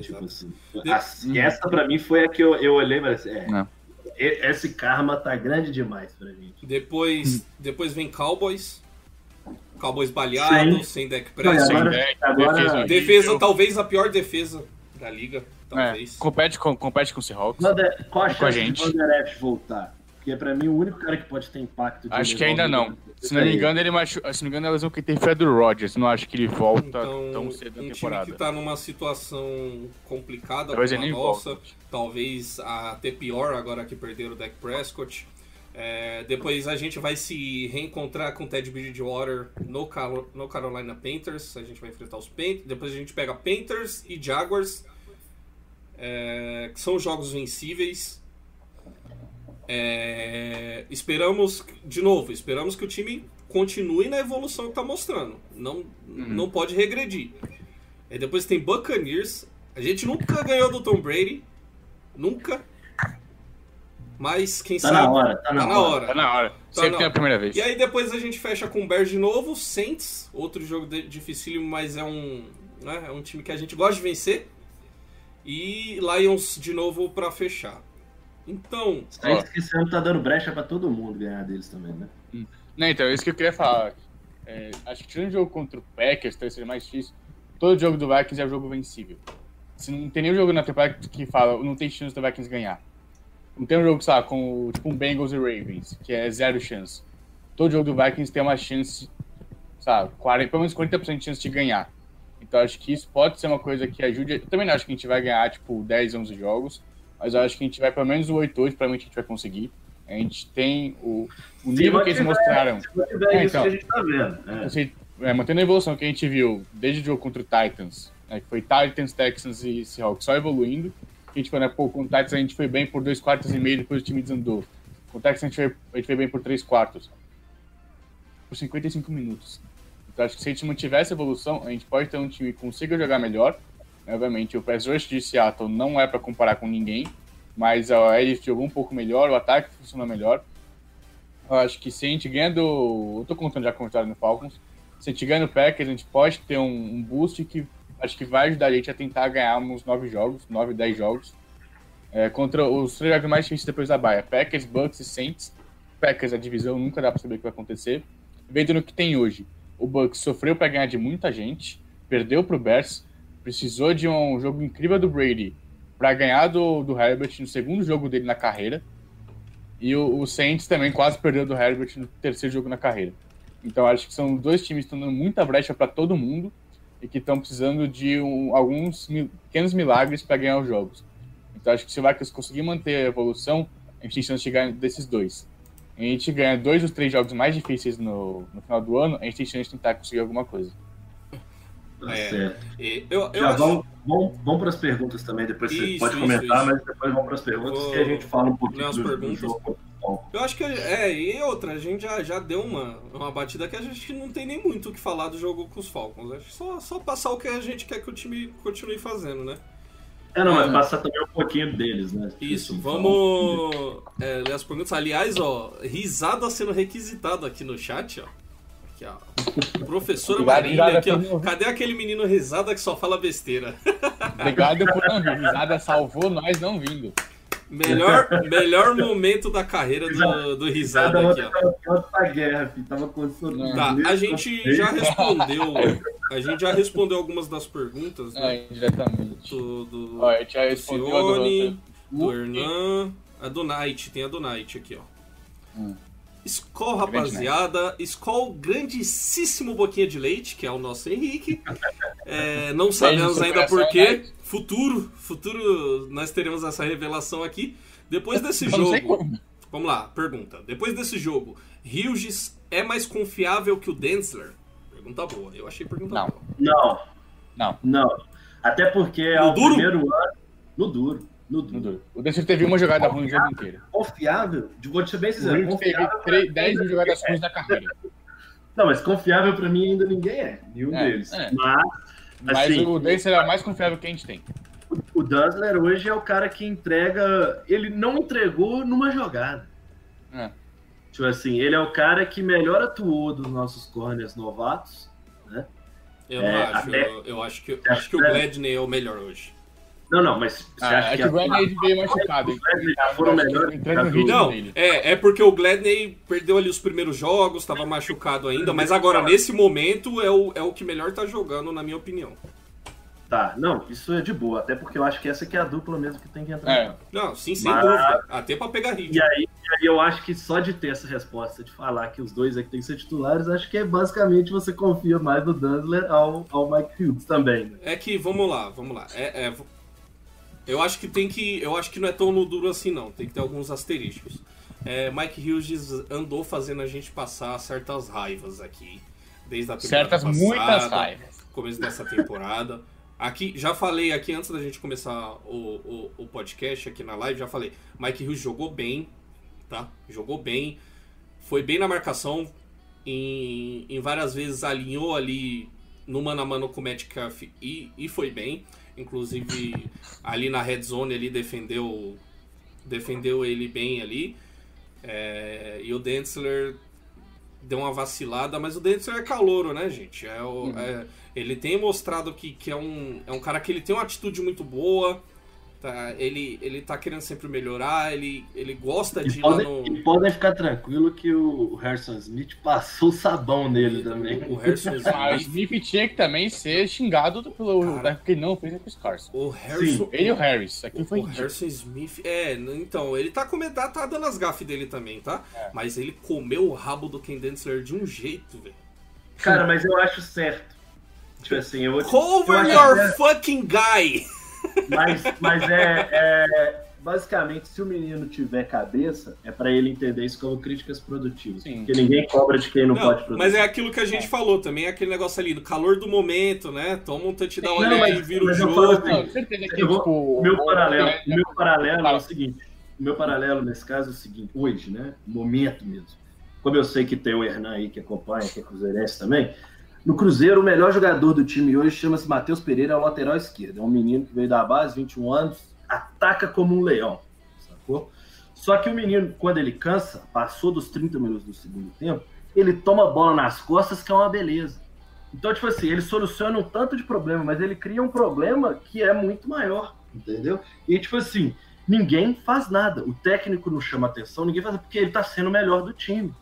Tipo assim, a- e essa pra mim foi a que eu, eu olhei e falei assim, é, Não. esse karma tá grande demais pra gente. Depois, depois vem Cowboys. Cowboys baleado, sem deck press. agora- Sem deck, agora- defesa. Defesa, talvez a pior defesa da liga. É, Talvez. compete, com, compete com o Seahawks. Qual a Com a chance de gente. Voltar? Porque pra mim o único cara que pode ter impacto de Acho que ainda não. Se não me é engano, ele machu... Se não me engano, a lesão que tem foi a do Rodgers. Não acho que ele volta Então, tão cedo na um time temporada. que tá numa situação complicada Talvez como a nossa, volte. talvez até pior agora que perderam o Dak Prescott. É, depois a gente vai se reencontrar com o Ted Bridgewater no, no Carolina Panthers. A gente vai enfrentar os Panthers. Depois a gente pega Panthers e Jaguars, é, que são jogos vencíveis. É, esperamos, de novo, esperamos que o time continue na evolução que está mostrando. Não, não pode regredir. E depois tem Buccaneers. A gente nunca ganhou do Tom Brady. Nunca. Mas quem Tá sabe. na hora, tá na Tá na hora. hora. Tá na hora. Tá Sempre na tem a primeira vez. E aí depois a gente fecha com o Bears de novo, Saints, outro jogo de- dificílimo, mas é um, né, é um time que a gente gosta de vencer. E Lions de novo pra fechar. Então, Saints que esse ano tá dando brecha pra todo mundo ganhar deles também, né? Não, então, é isso que eu queria falar. É, acho que tirando o jogo contra o Packers, talvez seja mais difícil. Todo jogo do Vikings é um jogo vencível. Se não tem nenhum jogo na temporada que fala, não tem chance do Vikings ganhar. Não tem um jogo, sei lá, com tipo um Bengals e Ravens, que é zero chance. Todo jogo do Vikings tem uma chance, sabe, 40, pelo menos 40% de chance de ganhar. Então acho que isso pode ser uma coisa que ajude. Eu também não acho que a gente vai ganhar, tipo, 10, 11 jogos, mas eu acho que a gente vai pelo menos o 8, 8, provavelmente a gente vai conseguir. A gente tem o, o nível que eles mantiver- mostraram. Se tiver É, isso então. que a gente tá vendo. É. Assim, é, mantendo a evolução que a gente viu desde o jogo contra o Titans, né, que foi Titans, Texans e Seahawks só evoluindo. A gente foi, né, pô, com o Titans a gente foi bem por dois quartos e meio, depois o time desandou. Com o Texans a gente foi, a gente foi bem por três quartos. Por 55 minutos. Então acho que se a gente mantiver essa evolução, a gente pode ter um time que consiga jogar melhor. Obviamente, o pass rush de Seattle não é para comparar com ninguém, mas a OL jogou um pouco melhor, o ataque funciona melhor. Eu acho que se a gente ganha do. Eu tô contando já com a vitória no Falcons. Se a gente ganha no Packers, a gente pode ter um, um boost que acho que vai ajudar a gente a tentar ganhar uns 9 jogos, 9, 10 jogos. É, contra os três jogos mais difíceis depois da baia. Packers, Bucks e Saints. Packers, a divisão, nunca dá pra saber o que vai acontecer. Vendo no que tem hoje. O Bucks sofreu para ganhar de muita gente, perdeu pro Bears, precisou de um jogo incrível do Brady para ganhar do, do Herbert no segundo jogo dele na carreira. E o, o Saints também quase perdeu do Herbert no terceiro jogo na carreira. Então acho que são dois times que estão dando muita brecha para todo mundo e que estão precisando de um- alguns mi- pequenos milagres para ganhar os jogos. Então acho que se o Vikings conseguir manter a evolução, a gente tem chance de ganhar desses dois. A gente ganha dois dos três jogos mais difíceis no, no final do ano, a gente tem chance de tentar conseguir alguma coisa. Tá É, certo. Eu, eu Já acho- vamos, vamos, vamos para as perguntas também, depois você Isso, pode isso, comentar, isso. mas depois vamos para as perguntas Vou que a gente fala um pouquinho do, do jogo. Eu acho que é, e outra, a gente já, já deu uma, uma batida que a gente não tem nem muito o que falar do jogo com os Falcons. Acho só, só passar o que a gente quer que o time continue fazendo, né? É, não, mas É. passar também um pouquino deles, né? Isso, Assim, vamos é, ler as perguntas. Aliás, ó, risada sendo requisitada aqui no chat, ó. Aqui, ó. Professora Obrigado, Marília aqui, ó. Cadê aquele menino risada que só fala besteira? Obrigado por não vir. Risada salvou nós não vindo. Melhor, melhor momento da carreira do, do risada aqui, outra ó. tava guerra. Tava. Tá, a gente já respondeu. A gente já respondeu algumas das perguntas, né? É, indiretamente. Do, do, já respondeu Cione, do Hernan, a do Knight, tem a do Knight aqui, ó. Hum. Skol, rapaziada. Skol, grandíssimo boquinha de leite, que é o nosso Henrique. É, não sabemos ainda porquê. Futuro, futuro, nós teremos essa revelação aqui. Depois desse jogo, vamos lá, pergunta. Depois desse jogo, Hughes é mais confiável que o Densler? Pergunta boa. Eu achei pergunta Não. boa. Não, Não, não. Até porque é No o duro? primeiro ano. No duro. No duro. O Dexter teve uma jogada ruim o jogo inteiro. Confiável, de- vou te ser bem O sincero. Teve Confiável, três- 10 mil jogadas ruins na carreira. não, mas confiável pra mim ainda ninguém é. Nenhum É, deles. é. Mas, Mas assim, o Dexter é o mais confiável que a gente tem. o Dunsler hoje é o cara que entrega. Ele não entregou numa jogada. É. Tipo assim, ele é o cara que melhor atuou dos nossos corners novatos. Eu É, não acho. até- Eu, eu acho que, acho que o Gladney é o melhor hoje. Não, não, mas você Ah, acha é que, que o a- Gladney veio machucado. Os Gladney já foram que melhores Não, é, é porque o Gladney perdeu ali os primeiros jogos, estava machucado ainda, mas agora, nesse momento, é o, é o que melhor tá jogando, na minha opinião. Tá, não, isso é de boa, até porque eu acho que essa aqui é a dupla mesmo que tem que entrar. É. Não, sim, sem Mas- dúvida. Até pra pegar ritmo. E aí, aí eu acho que só de ter essa resposta, de falar que os dois aqui têm que ser titulares, acho que é basicamente você confia mais no Dunsler ao, ao Mike Hughes também. Né? É que, vamos lá, vamos lá. É, é, eu acho que tem que. Eu acho que não é tão no duro assim, não. Tem que ter alguns asteriscos. É, Mike Hughes andou fazendo a gente passar certas raivas aqui. Desde a temporada Certas, passada, muitas raivas. começo dessa temporada. Aqui, já falei aqui antes da gente começar o, o, o podcast aqui na live, já falei. Mike Hughes jogou bem, tá? Jogou bem. Foi bem na marcação. Em, em várias vezes alinhou ali no mano a mano com o Metcalf e, e foi bem. Inclusive ali na red zone ele defendeu defendeu ele bem ali. É, e o Densler deu uma vacilada, mas o Densler é calouro, né, gente? É o- é- ele tem mostrado que, que é, um, é um cara que ele tem uma atitude muito boa. Tá? Ele, ele tá querendo sempre melhorar, ele, ele gosta de E lá podem, no. e podem ficar tranquilo que o Harrison Smith passou o sabão nele também. O Harrison Ah, o Smith. Smith tinha que também ser xingado pelo. Cara. Porque ele não fez com os Carson. O Harrison. Ele e o Harris. Aquilo foi O. Harrison Smith. É, então, ele tá, come... tá, tá dando as gafes dele também, tá? É. Mas ele comeu o rabo do Ken Densler de um jeito, velho. Cara, mas eu acho certo. Tipo assim, eu vou te- Cover eu your fucking guy! Mas, mas é, é- Basicamente, se o menino tiver cabeça, é pra ele entender isso como críticas produtivas. Sim. Porque ninguém cobra de quem não, Não, pode produzir. mas é aquilo que a gente falou também, é aquele negócio ali, do calor do momento, né? Toma um touchdown Não, ali mas- e vira o eu jogo. assim, Não, certeza que, Eu vou- tipo. O meu paralelo, meu paralelo é o seguinte. O meu paralelo nesse caso é o seguinte, hoje, né? Momento mesmo. Como eu sei que tem o Hernan aí que acompanha, que é cruzeirense também. No Cruzeiro, o melhor jogador do time hoje chama-se Matheus Pereira, é o lateral esquerdo. É um menino que veio da base, 21 anos, ataca como um leão. Sacou? Só que o menino, quando ele cansa, passou dos 30 minutos do segundo tempo, ele toma a bola nas costas, que é uma beleza. Então, tipo assim, ele soluciona um tanto de problema, mas ele cria um problema que é muito maior, entendeu? E, tipo assim, ninguém faz nada. O técnico não chama atenção, ninguém faz porque ele tá sendo o melhor do time.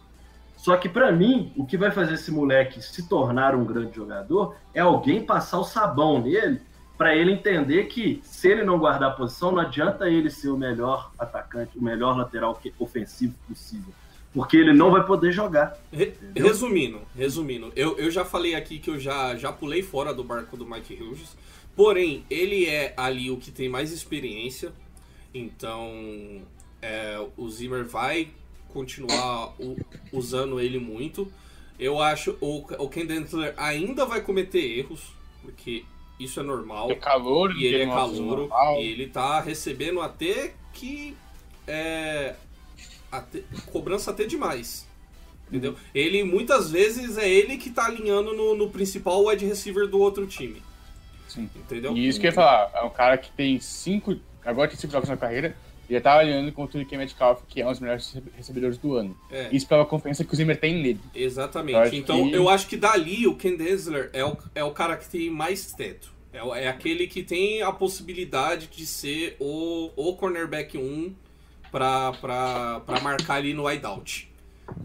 Só que, pra mim, o que vai fazer esse moleque se tornar um grande jogador é alguém passar o sabão nele pra ele entender que se ele não guardar a posição, não adianta ele ser o melhor atacante, o melhor lateral ofensivo possível. Porque ele não vai poder jogar. Re- Entendeu? resumindo, resumindo, eu, eu já falei aqui que eu já, já pulei fora do barco do Mike Hughes, porém, ele é ali o que tem mais experiência. Então, é, o Zimmer vai continuar u- usando ele muito. Eu acho o, o Ken Dentler ainda vai cometer erros, porque isso é normal. É calor, E ele é calouro. normal. E ele tá recebendo até que. É, até- cobrança até demais. Entendeu? Uhum. Ele muitas vezes é ele que tá alinhando no, no principal wide receiver do outro time. Sim. Entendeu? E isso que eu ia falar, é um cara que tem cinco. Agora tem cinco jogos na carreira. E já tava olhando contra o Nick Metcalf, que é um dos melhores rece- recebedores do ano. É. Isso pela confiança que o Zimmer tem nele. Eu Exatamente. acho Então que- eu acho que dali o Ken Densler é o, é o cara que tem mais teto. É, é aquele que tem a possibilidade de ser o, o cornerback 1 pra, pra, pra marcar ali no wideout.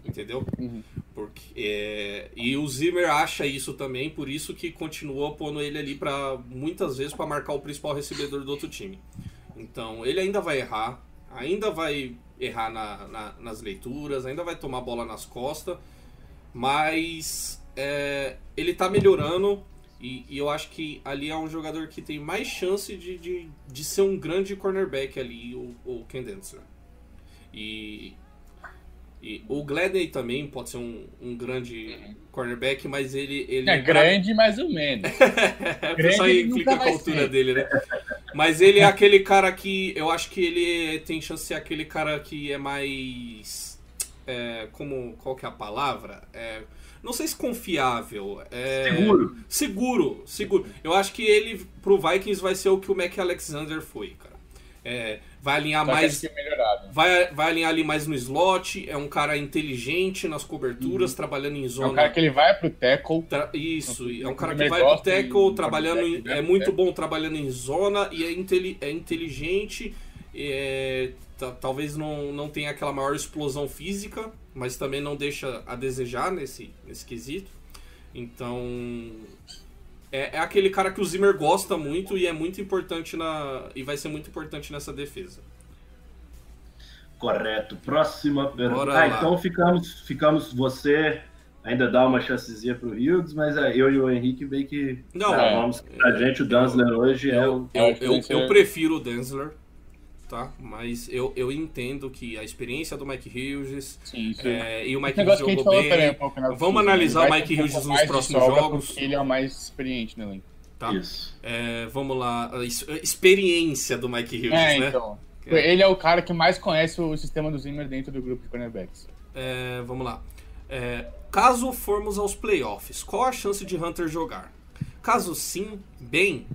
Entendeu? Uhum. Porque, é, e o Zimmer acha isso também, por isso que continua pondo ele ali para muitas vezes para marcar o principal recebedor do outro time. Então ele ainda vai errar, ainda vai errar na- na- nas leituras, ainda vai tomar bola nas costas, mas é, ele tá melhorando e, e eu acho que ali é um jogador que tem mais chance de, de, de ser um grande cornerback ali, o, o Ken Densler. E, e o Gladney também pode ser um, um grande cornerback, mas ele. ele É grande, mais ou menos. é, o pessoal Grande aí fica a altura ser. dele, né? Mas ele é aquele cara que. Eu acho que ele tem chance de ser aquele cara que é mais. é, como. Qual que é a palavra? É, não sei se confiável. é- Seguro. Seguro, seguro. Eu acho que ele, pro Vikings, vai ser o que o Mac Alexander foi, cara. É, vai alinhar Só mais. melhorado. Vai, vai alinhar ali mais no slot, é um cara inteligente nas coberturas, trabalhando em É zona. um cara que ele vai pro tackle. Tra- Isso, é um cara que vai pro tackle, trabalhando em- de- é muito bom trabalhando em zona e é, inteli- é inteligente. é, ta- talvez não, não tenha aquela maior explosão física, mas também não deixa a desejar nesse, nesse quesito. Então. É, é aquele cara que o Zimmer gosta muito e é muito importante na. e vai ser muito importante nessa defesa. Correto. Próxima pergunta. Ah, então ficamos, ficamos. Você ainda dá uma chancezinha pro Hughes, mas é, eu e o Henrique bem que Não, gravamos pra gente. O Dunsler hoje é o. Eu, eu, eu é- prefiro o Densler, tá? Mas eu, eu entendo que a experiência do Mike Hughes Sim, isso. é, e o Mike Hughes jogou falou bem, pouco na Vamos analisar o Mike um Hughes nos próximos jogos. Ele é o mais experiente no elenco. tá? Isso. É, vamos lá, experiência do Mike Hughes, É, né? então. É. Ele é o cara que mais conhece o sistema do Zimmer dentro do grupo de cornerbacks. É, vamos lá. É, caso formos aos playoffs, qual a chance de Hunter jogar? Caso sim, bem,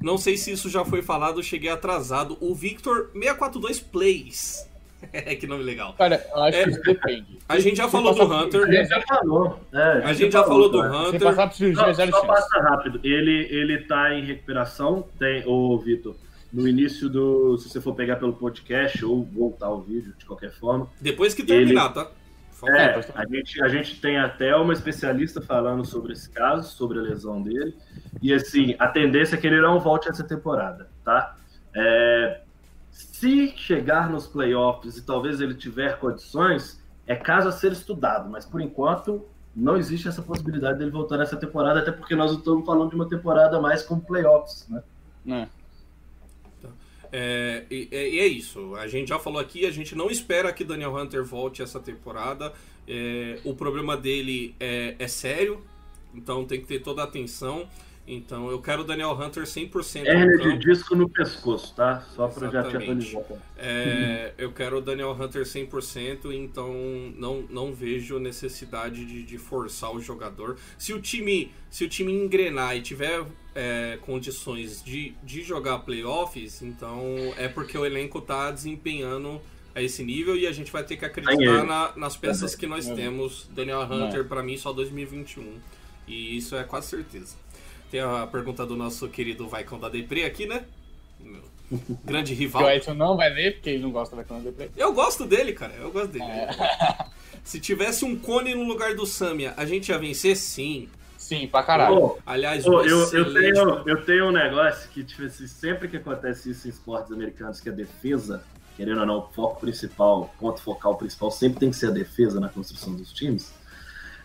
não sei se isso já foi falado, cheguei atrasado. O Victor 642 Plays. que nome legal. Cara, eu acho É, que isso depende. A gente já Se falou do Hunter. A gente já falou. é, A gente já falou do cara. Se Hunter. passar por cirurgia, Não, só chance. passa rápido. Ele, ele tá em recuperação. Tem, ô, Vitor, no início do. Se você for pegar pelo podcast ou voltar o vídeo, de qualquer forma. Depois que terminar, tá? Favor. É, a gente, a gente tem até uma especialista falando sobre esse caso, sobre a lesão dele. E assim, a tendência é que ele não volte essa temporada, tá? É, se chegar nos playoffs e talvez ele tiver condições, é caso a ser estudado, mas por enquanto não existe essa possibilidade dele voltar nessa temporada, até porque nós estamos falando de uma temporada mais como playoffs, né? Né? É, e, e é isso. A gente já falou aqui, a gente não espera que Daniel Hunter volte essa temporada. É, o problema dele é, é sério, então tem que ter toda a atenção. Então eu quero o Daniel Hunter 100% no Hérnia de disco no pescoço, tá? Só para já te atualizar. tá? É, eu quero o Daniel Hunter 100%, então não, não vejo necessidade de, de forçar o jogador. Se o time, se o time engrenar e tiver é, condições de, de jogar playoffs, então é porque o elenco está desempenhando a esse nível e a gente vai ter que acreditar ele. na- nas peças que nós É. temos. Daniel Hunter, para mim, só 2021. E isso é quase certeza. Tem a pergunta do nosso querido Vaicão da Depre aqui, né? Meu grande Que rival. o Edson não vai ler, porque ele não gosta da câmera play. Eu gosto dele, cara. Eu gosto dele. É. Se tivesse um cone no lugar do Samia, a gente ia vencer? Sim. Sim, pra caralho. Ô, Aliás, um eu, eu, excelente- tenho, eu tenho um negócio que, tipo assim, sempre que acontece isso em esportes americanos, que a defesa, querendo ou não, o foco principal, ponto focal principal, sempre tem que ser a defesa na construção dos times.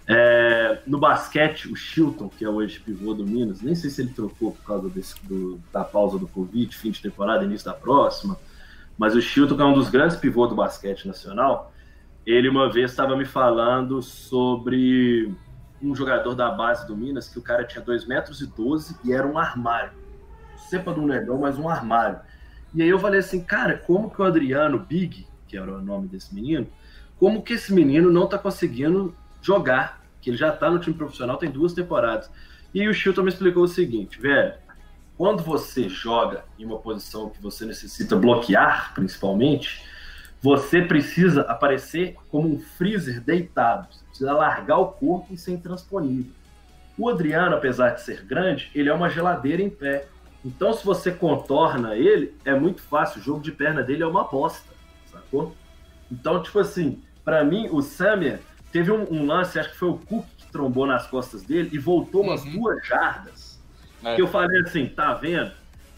É, no basquete, o Chilton, que é hoje pivô do Minas, nem sei se ele trocou por causa desse, do- da pausa do Covid, fim de temporada, início da próxima, mas o Chilton, que é um dos grandes pivôs do basquete nacional, ele uma vez estava me falando sobre um jogador da base do Minas, que o cara tinha 2 metros e 12 e era um armário. Cepa do negão, mas um armário. E aí eu falei assim, cara, como que o Adriano Big, que era o nome desse menino, como que esse menino não tá conseguindo jogar? Que ele já tá no time profissional, tem duas temporadas. E o Chilton me explicou o seguinte, velho, quando você joga em uma posição que você necessita bloquear, principalmente, você precisa aparecer como um freezer deitado. Você precisa largar o corpo e ser intransponível. O Adriano, apesar de ser grande, ele é uma geladeira em pé. Então, se você contorna ele, é muito fácil. O jogo de perna dele é uma bosta, sacou? Então, tipo assim, para mim, o Samir teve um, um, lance, acho que foi o Cook que trombou nas costas dele e voltou umas uhum. duas jardas. É. Que eu falei assim, tá vendo?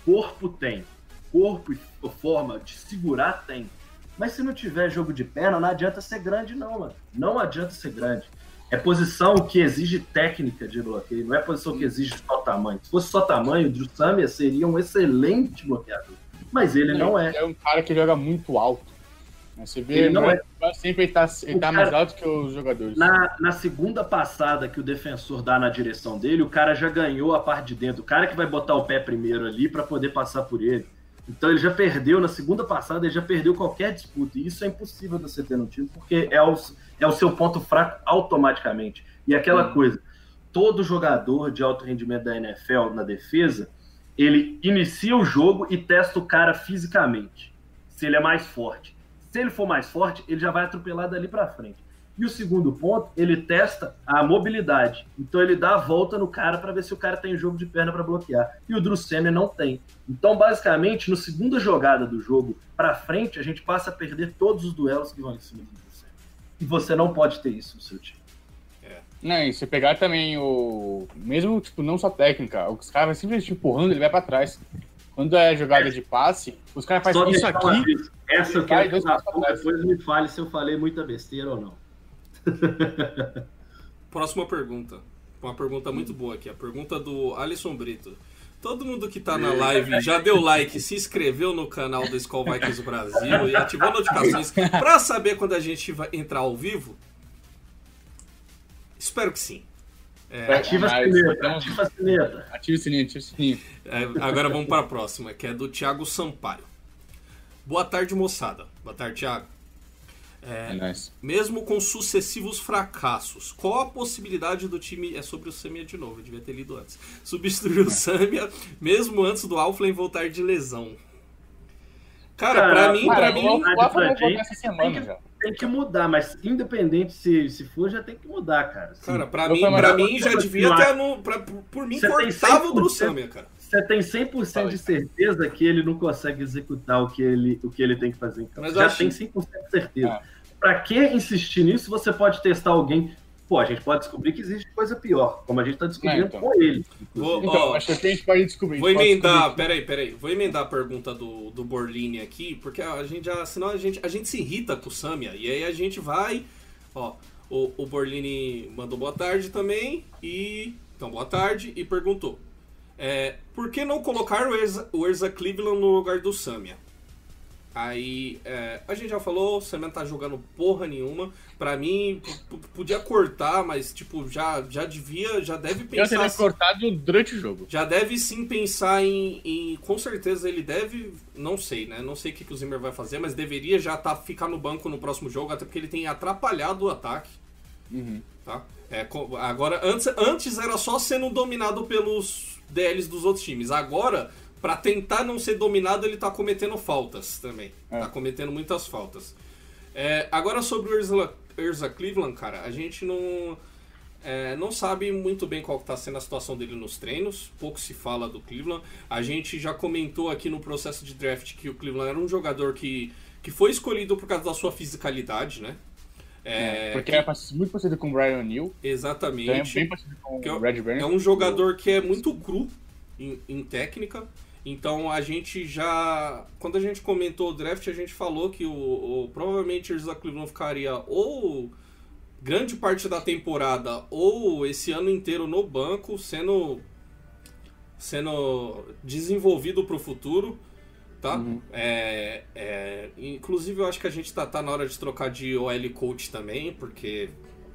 Corpo tem. Corpo e forma de segurar tem. Mas se não tiver jogo de perna, não adianta ser grande, não, mano. Não adianta ser grande. É posição que exige técnica de bloqueio, não é posição que exige só tamanho. Se fosse só tamanho, o Drew Samia seria um excelente bloqueador. Mas ele não, não é. É um cara que joga muito alto. Você vê, ele não é, sempre ele tá, tá cara, mais alto que os jogadores. Na, na segunda passada que o defensor dá na direção dele, o cara já ganhou a parte de dentro. O cara que vai botar o pé primeiro ali para poder passar por ele. Então ele já perdeu, na segunda passada, ele já perdeu qualquer disputa. E isso é impossível de você ter no time, porque é o, é o seu ponto fraco automaticamente. E aquela hum. coisa, todo jogador de alto rendimento da NFL na defesa, ele inicia o jogo e testa o cara fisicamente, se ele é mais forte. Se ele for mais forte, ele já vai atropelar dali para frente. E o segundo ponto, ele testa a mobilidade. Então ele dá a volta no cara para ver se o cara tem jogo de perna para bloquear. E o Drew não tem. Então, basicamente, no segunda jogada do jogo para frente, a gente passa a perder todos os duelos que vão em cima do Drew E você não pode ter isso no seu time. É. Não, e se pegar também o. Mesmo, tipo, não só técnica, os caras vão simplesmente empurrando, ele vai para trás. Quando é jogada de passe, os caras fazem isso aqui. Essa eu quero que depois me fale se eu falei muita besteira ou não. Próxima pergunta. Uma pergunta muito boa aqui. A pergunta do Alisson Brito. Todo mundo que tá na live já deu like, se inscreveu no canal do Skull Vikings Brasil e ativou notificações para saber quando a gente vai entrar ao vivo? Espero que sim. É, ativa, a sineta, ativa a sineta. Ativa o sininho, ativa o sininho. É, agora vamos para a próxima, que é do Thiago Sampaio. Boa tarde, moçada. Boa tarde, Thiago. É, é nice. Mesmo com sucessivos fracassos, qual a possibilidade do time. É sobre o Samia de novo, eu devia ter lido antes. Substituir o Samia, mesmo antes do Alflen voltar de lesão. Cara, pra mim, cara, pra mim. O essa semana tem que, já. Tem que mudar, mas independente se, se for, já tem que mudar, cara. Sim. Cara, pra mim, pra mim já devia ter. No, pra, por mim, Você cortava o do Samia, cara. Você tem 100% de certeza que ele não consegue executar o que ele, o que ele tem que fazer em campo. Já acho... tem 100% de certeza. Ah para que insistir nisso? Você pode testar alguém. Pô, a gente pode descobrir que existe coisa pior, como a gente está descobrindo então. com ele. Vou, então, ó, acho que a gente pode descobrir. Vou emendar, descobrir. peraí, peraí. Vou emendar a pergunta do, do Borlini aqui, porque a gente já. Senão a gente, a gente se irrita com o Samia. E aí a gente vai. Ó, o, o Borlini mandou boa tarde também. E. Então, boa tarde. E perguntou. É, por que não colocar o Erza, o Erza Cleveland no lugar do Samia? Aí, é, a gente já falou, o Semen tá jogando porra nenhuma. Pra mim, podia cortar, mas, tipo, já, já devia, já deve pensar... Já teria cortado durante o jogo. Já deve sim pensar em, em, Com certeza ele deve... Não sei, né? Não sei o que, que o Zimmer vai fazer, mas deveria já tá, ficar no banco no próximo jogo, até porque ele tem atrapalhado o ataque. Uhum. Tá? É, agora, antes, antes era só sendo dominado pelos DLs dos outros times. Agora para tentar não ser dominado, ele tá cometendo faltas também. É. Tá cometendo muitas faltas. É, agora sobre o Urza, Urza Cleveland, cara, a gente não. É, não sabe muito bem qual está sendo a situação dele nos treinos, pouco se fala do Cleveland. A gente já comentou aqui no processo de draft que o Cleveland era um jogador que, que foi escolhido por causa da sua fisicalidade, né? É, é porque que... é muito parecido com o Brian Neal. Exatamente. é bem parecido com o Red Burns. É um jogador que é muito cru em, em técnica. Então a gente já. Quando a gente comentou o draft, a gente falou que o, o provavelmente o Isaac Cleveland ficaria ou grande parte da temporada ou esse ano inteiro no banco, sendo, sendo desenvolvido para o futuro. tá? Uhum. É, é, inclusive, eu acho que a gente tá, tá na hora de trocar de OL coach também, porque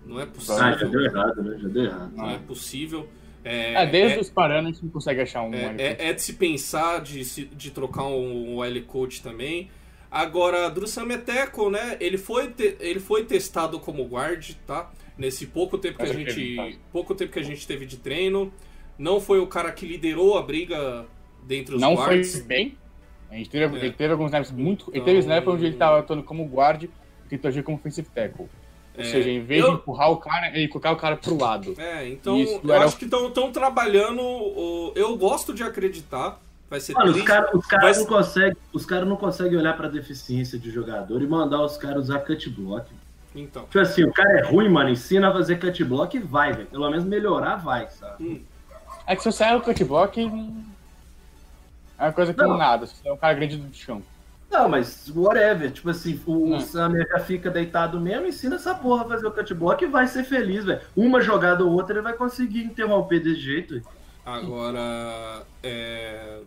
não é Ah, já possível. deu errado, né? Já deu errado. Não é possível. É, É, desde é- os Paraná a gente não consegue achar um. É, é- é de se pensar de, de trocar um, um L coach também. Agora, Drusan Meteco, né? Ele foi, te- ele foi testado como guard, tá? Nesse pouco tempo que a gente. tá. Pouco tempo que a gente teve de treino. Não foi o cara que liderou a briga dentre os não guards. foi bem. A gente teve, É. ele teve alguns snaps muito. Ele Então- teve snap onde ele tava atuando como guard e tentou agir como offensive tackle. Ou É, seja, em vez eu- de empurrar o cara, ele colocar o cara pro lado. É, então Isso eu era acho que estão trabalhando. o- eu gosto de acreditar. Vai ser Mano, os caras os cara Mas- não conseguem os cara não conseguem olhar pra deficiência de jogador e mandar os caras usar cut block. Então. Tipo assim, o cara é ruim, mano, ensina a fazer cut block e vai, velho. Pelo menos melhorar vai, sabe? É que se você erra o cut block. hum, É uma coisa que Não. não nada. Se você é um cara grande do chão. Não, mas whatever. Tipo assim, o Hum. Já fica deitado mesmo, ensina essa porra a fazer o cut block e vai ser feliz, velho. Uma jogada ou outra ele vai conseguir interromper desse jeito. Agora, é...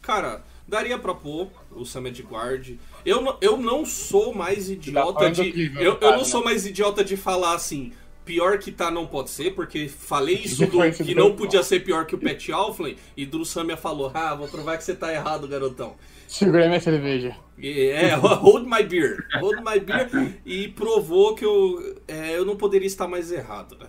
cara, daria pra pôr o Sam de guard. Eu, não- eu não sou mais idiota falando do de. Eu, eu cara, não sou né? mais idiota de falar assim. Pior que tá não pode ser, porque falei isso do, que não podia ser pior que o Pat Alflin e Drew Samia falou: Ah, vou provar que você tá errado, garotão. Segurei minha cerveja. É, hold my beer. Hold my beer. E provou que eu, é, eu não poderia estar mais errado, né?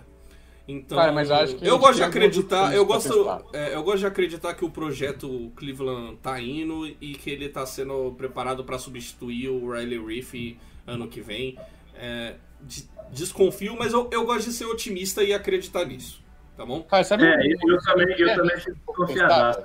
Então, Cara, mas eu gosto de acreditar, eu gosto, é, eu gosto de acreditar que o projeto Cleveland tá indo e que ele tá sendo preparado para substituir o Riley Reef ano que vem. É, de- desconfio, mas eu, eu gosto de ser otimista e acreditar nisso, tá bom? Cara, sabe É, eu, eu também, eu é, também fico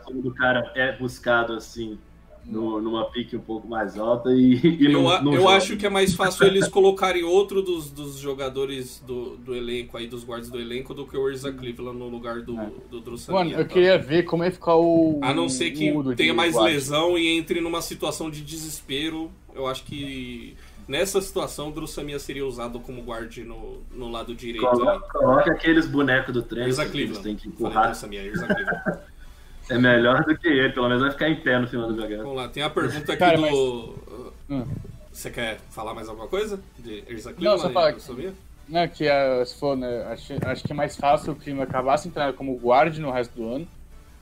quando o cara é buscado assim, no- numa pique um pouco mais alta e, e Eu, não, a- não eu acho que é mais fácil eles colocarem outro dos, dos jogadores do, do elenco aí, dos guardas do elenco, do que o Urza Cleveland no lugar do, É. do Mano, Samia, eu tá? queria ver como é ficar o. A não ser que tenha mais guarda. lesão e entre numa situação de desespero, eu acho que nessa situação o Drew Samia seria usado como guarde no, no lado direito. Coloca, coloca aqueles bonecos do trem que eles têm que Falei empurrar. Cleveland. É melhor do que ele, pelo menos vai ficar em pé no final do jogada. Vamos lá, tem a pergunta aqui Cara, do... mas- Hum. Você quer falar mais alguma coisa? De Urza Não, só falar Samia? Né, que é, se for, né, acho, acho que é mais fácil o time acabar se entrando como guard no resto do ano.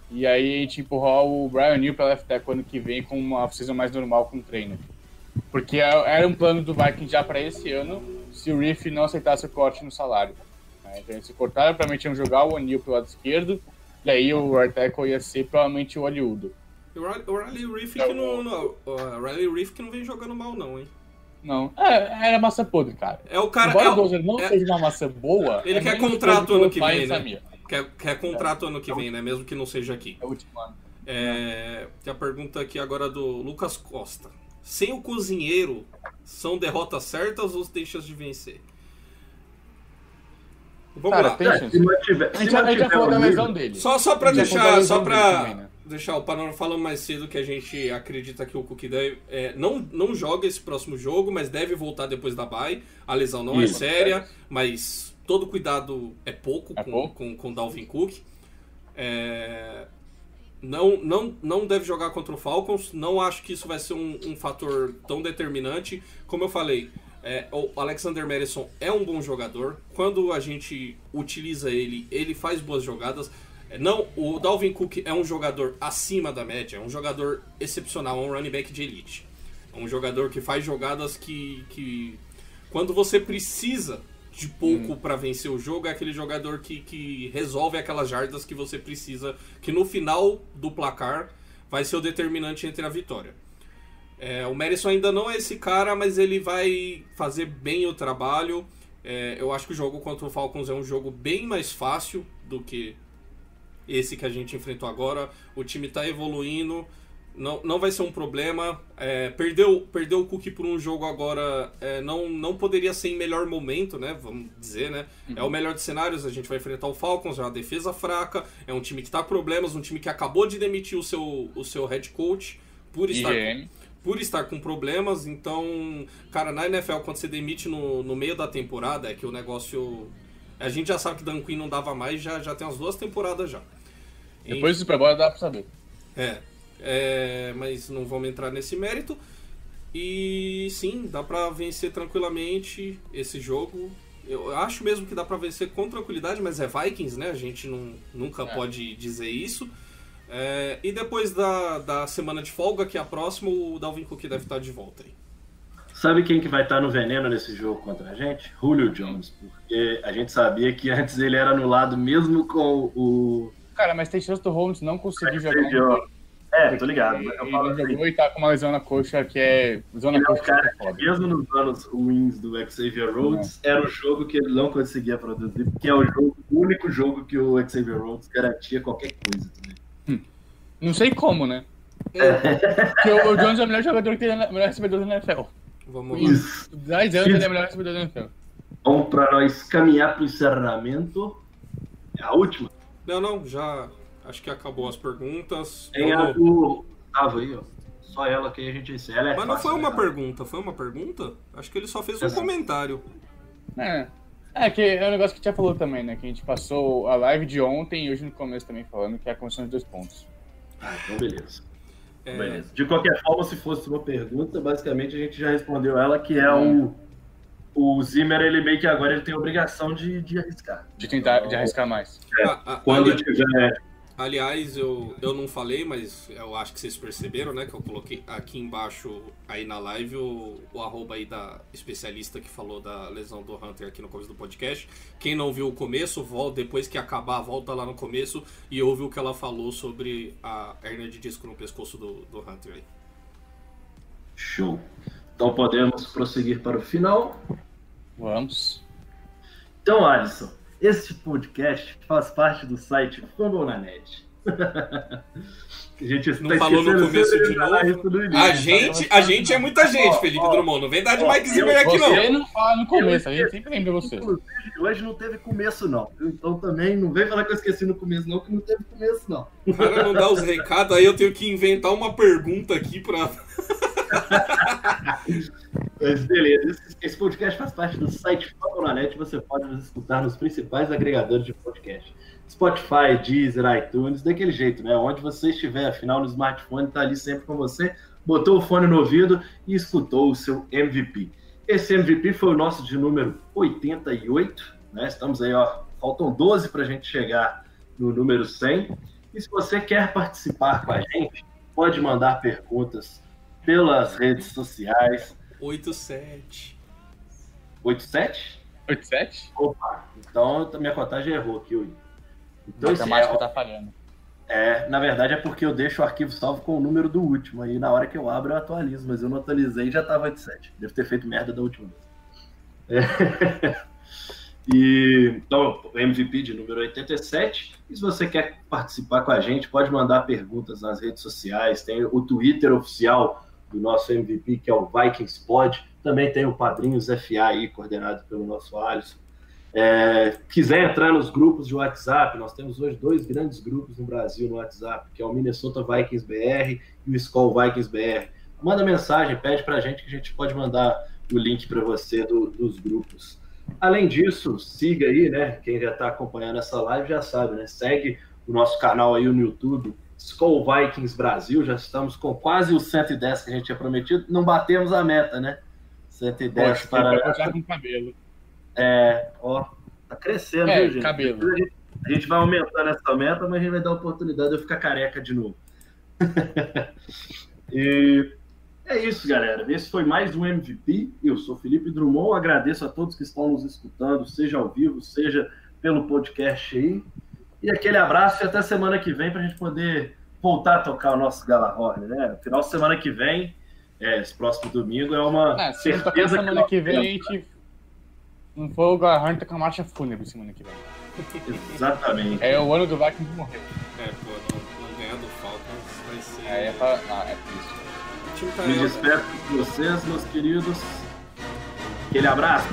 E aí a gente empurrar o Brian New pra left tackle ano que vem com uma season mais normal com treino. Porque é- era um plano do Vikings já pra esse ano, se o Reef não aceitasse o corte no salário. Né, Então eles se cortaram, provavelmente iam jogar o O'Neal pro lado esquerdo, e aí o right tackle ia ser provavelmente o Oliudo. O Riley- o Riley Reef que não, não, o Riley Reef que não vem jogando mal não, hein? Não, é, era massa podre, cara. É o cara... Embora é o Dozer não é- seja uma massa boa, Ele é quer contrato ano que vem, né? Quer, quer contrato ano que vem, né? Mesmo que não seja aqui. É o último ano. É, tem a pergunta aqui agora do Lucas Costa. Sem o cozinheiro, são derrotas certas ou deixas de vencer? Vamos Cara, lá. tem É, chance. se mantiver, A se gente, já- a gente já falou o da lesão dele. Só, só pra deixar, só pra também, né? deixar o panorama falando mais cedo que a gente acredita que o Cook deve, é, não, não joga esse próximo jogo, mas deve voltar depois da bye. A lesão não Isso. é séria, mas todo cuidado é pouco É com, pouco. com, com Dalvin Cook. É, não, não, não deve jogar contra o Falcons. Não acho que isso vai ser um, um fator tão determinante. Como eu falei, é, o Alexander Madison é um bom jogador. Quando a gente utiliza ele, ele faz boas jogadas. É, Não, o Dalvin Cook é um jogador acima da média, é um jogador excepcional, é um running back de elite. É um jogador que faz jogadas que, que quando você precisa de pouco pra vencer o jogo, é aquele jogador que, que resolve aquelas jardas que você precisa, que no final do placar vai ser o determinante entre a vitória. É, o Madison ainda não é esse cara, mas ele vai fazer bem o trabalho. É, eu acho que o jogo contra o Falcons é um jogo bem mais fácil do que esse que a gente enfrentou agora. O time está evoluindo, não, não vai ser um problema. É, perdeu, perdeu o Cook por um jogo agora, é, não, não poderia ser em melhor momento, né? Vamos dizer, né? É o melhor dos cenários, a gente vai enfrentar o Falcons, é uma defesa fraca, é um time que com problemas, um time que acabou de demitir o seu, o seu head coach por estar, IGN. por estar com problemas. Então, cara, na NFL, quando você demite no, no meio da temporada, é que o negócio. A gente já sabe que Dan Quinn não dava mais, já, já tem umas duas temporadas já. Depois do Super Bowl dá pra saber. É. É, mas não vamos entrar nesse mérito. E sim, dá pra vencer tranquilamente esse jogo. Eu acho mesmo que dá pra vencer com tranquilidade, mas é Vikings, né? A gente não, nunca É. pode dizer isso. É, e depois da, da semana de folga, que é a próxima, o Dalvin Cook deve estar de volta aí. Sabe quem que vai estar no veneno nesse jogo contra a gente? Julio Jones, porque a gente sabia que antes ele era anulado mesmo com o. Cara, mas tem chance do Holmes não conseguir jogar. É, tô ligado, mas eu Ele falo não assim, jogou e tá com uma lesão na coxa que é. Zona Ele é um coxa cara que é foda. mesmo nos anos ruins do Xavier Rhodes, era o jogo que ele não conseguia produzir, porque é o, jogo, o único jogo que o Xavier Rhodes garantia qualquer coisa também. Não sei como, né? Porque o, o Jones é o melhor jogador que tem, o melhor recebedor da NFL. Vamos lá. Isso. 10 anos ele é o melhor recebedor da NFL. Vamos para nós caminhar para o encerramento. É a última. Não, não, já acho que acabou as perguntas. Tem a Vamos- do Gustavo aí, ó. Só ela que a gente encerra. Ela é Mas não fácil, foi uma né? pergunta, foi uma pergunta? Acho que ele só fez um Exato. comentário. É. É, que é um negócio que a gente já falou também, né? Que a gente passou a live de ontem e hoje no começo também falando que é a condição de dois pontos. Ah, então beleza. É, beleza. De qualquer forma, se fosse uma pergunta, basicamente a gente já respondeu ela, que é o. O Zimmer, ele meio que agora ele tem a obrigação de, de arriscar. De tentar de arriscar mais. a- a- Quando ali- tiver. Aliás, eu, eu não falei, mas eu acho que vocês perceberam, né? Que eu coloquei aqui embaixo, aí na live, o, o arroba aí da especialista que falou da lesão do Hunter aqui no começo do podcast. Quem não viu o começo, volta, depois que acabar, volta lá no começo e ouve o que ela falou sobre a hernia de disco no pescoço do, do Hunter aí. Show. Então podemos prosseguir para o final. Vamos. Então, Alisson, esse podcast faz parte do site Fambonanet. a gente Não tá falou no começo de novo? início. A gente, a gente é muita gente, Felipe ó, Drummond. Não vem dar de Mike Zimmer aqui, não. Você não fala no começo, a Eu gente sempre lembra você. Inclusive, hoje não teve começo, não. Então também não vem falar que eu esqueci no começo, não, que não teve começo, não. O cara não dá os recados, aí eu tenho que inventar uma pergunta aqui pra. Mas beleza, esse, esse podcast faz parte do site Fambonanet. Você pode nos escutar nos principais agregadores de podcast. Spotify, Deezer, iTunes, daquele jeito, né? Onde você estiver, afinal, no smartphone tá ali sempre com você. Botou o fone no ouvido e escutou o seu MVP. Esse MVP foi o nosso de número 88, né? Estamos aí, ó, faltam 12 para a gente chegar no número 100. E se você quer participar com a gente, pode mandar perguntas pelas redes sociais. 87. 87? 87? Opa, então minha contagem errou aqui. Ui. Então, matemática é, tá falhando. é, na verdade é porque eu deixo o arquivo salvo com o número do último. Aí na hora que eu abro eu atualizo, mas eu não atualizei e já tava 87. Devo ter feito merda da última vez. É. E, então, o MVP de número 87. E se você quer participar com a gente, pode mandar perguntas nas redes sociais. Tem o Twitter oficial do nosso MVP, que é o Vikings Pod. Também tem o Padrinhos FA aí, coordenado pelo nosso Alisson. É, quiser entrar nos grupos de WhatsApp, nós temos hoje dois grandes grupos no Brasil no WhatsApp, que é o Minnesota Vikings BR e o Skull Vikings BR. Manda mensagem, pede pra gente que a gente pode mandar o link para você do- dos grupos. Além disso, siga aí, né? Quem já está acompanhando essa live já sabe, né? Segue o nosso canal aí no YouTube, Skull Vikings Brasil. Já estamos com quase os 110 que a gente tinha prometido. Não batemos a meta, né? 110 Poxa, para. com cabelo. É, ó, tá crescendo, É, viu, gente? cabelo. A gente, a gente vai aumentando essa meta, mas a gente vai dar a oportunidade de eu ficar careca de novo. e é isso, galera. Esse foi mais um MVP. Eu sou Felipe Drummond. Agradeço a todos que estão nos escutando, seja ao vivo, seja pelo podcast aí. E aquele abraço e até semana que vem para a gente poder voltar a tocar o nosso Galahorn, né? Final de semana que vem, é, esse próximo domingo, é uma Ah, se certeza semana nós que vem, a gente. Não foi o Garrant com a marcha fúnebre semana que vem. Exatamente. É o ano do Vikings morrer. É, pô, não, não ganhar do Falcons vai ser. É, é, pra... ah, é por isso. O time tá Me despeço de vocês, meus queridos. Aquele abraço.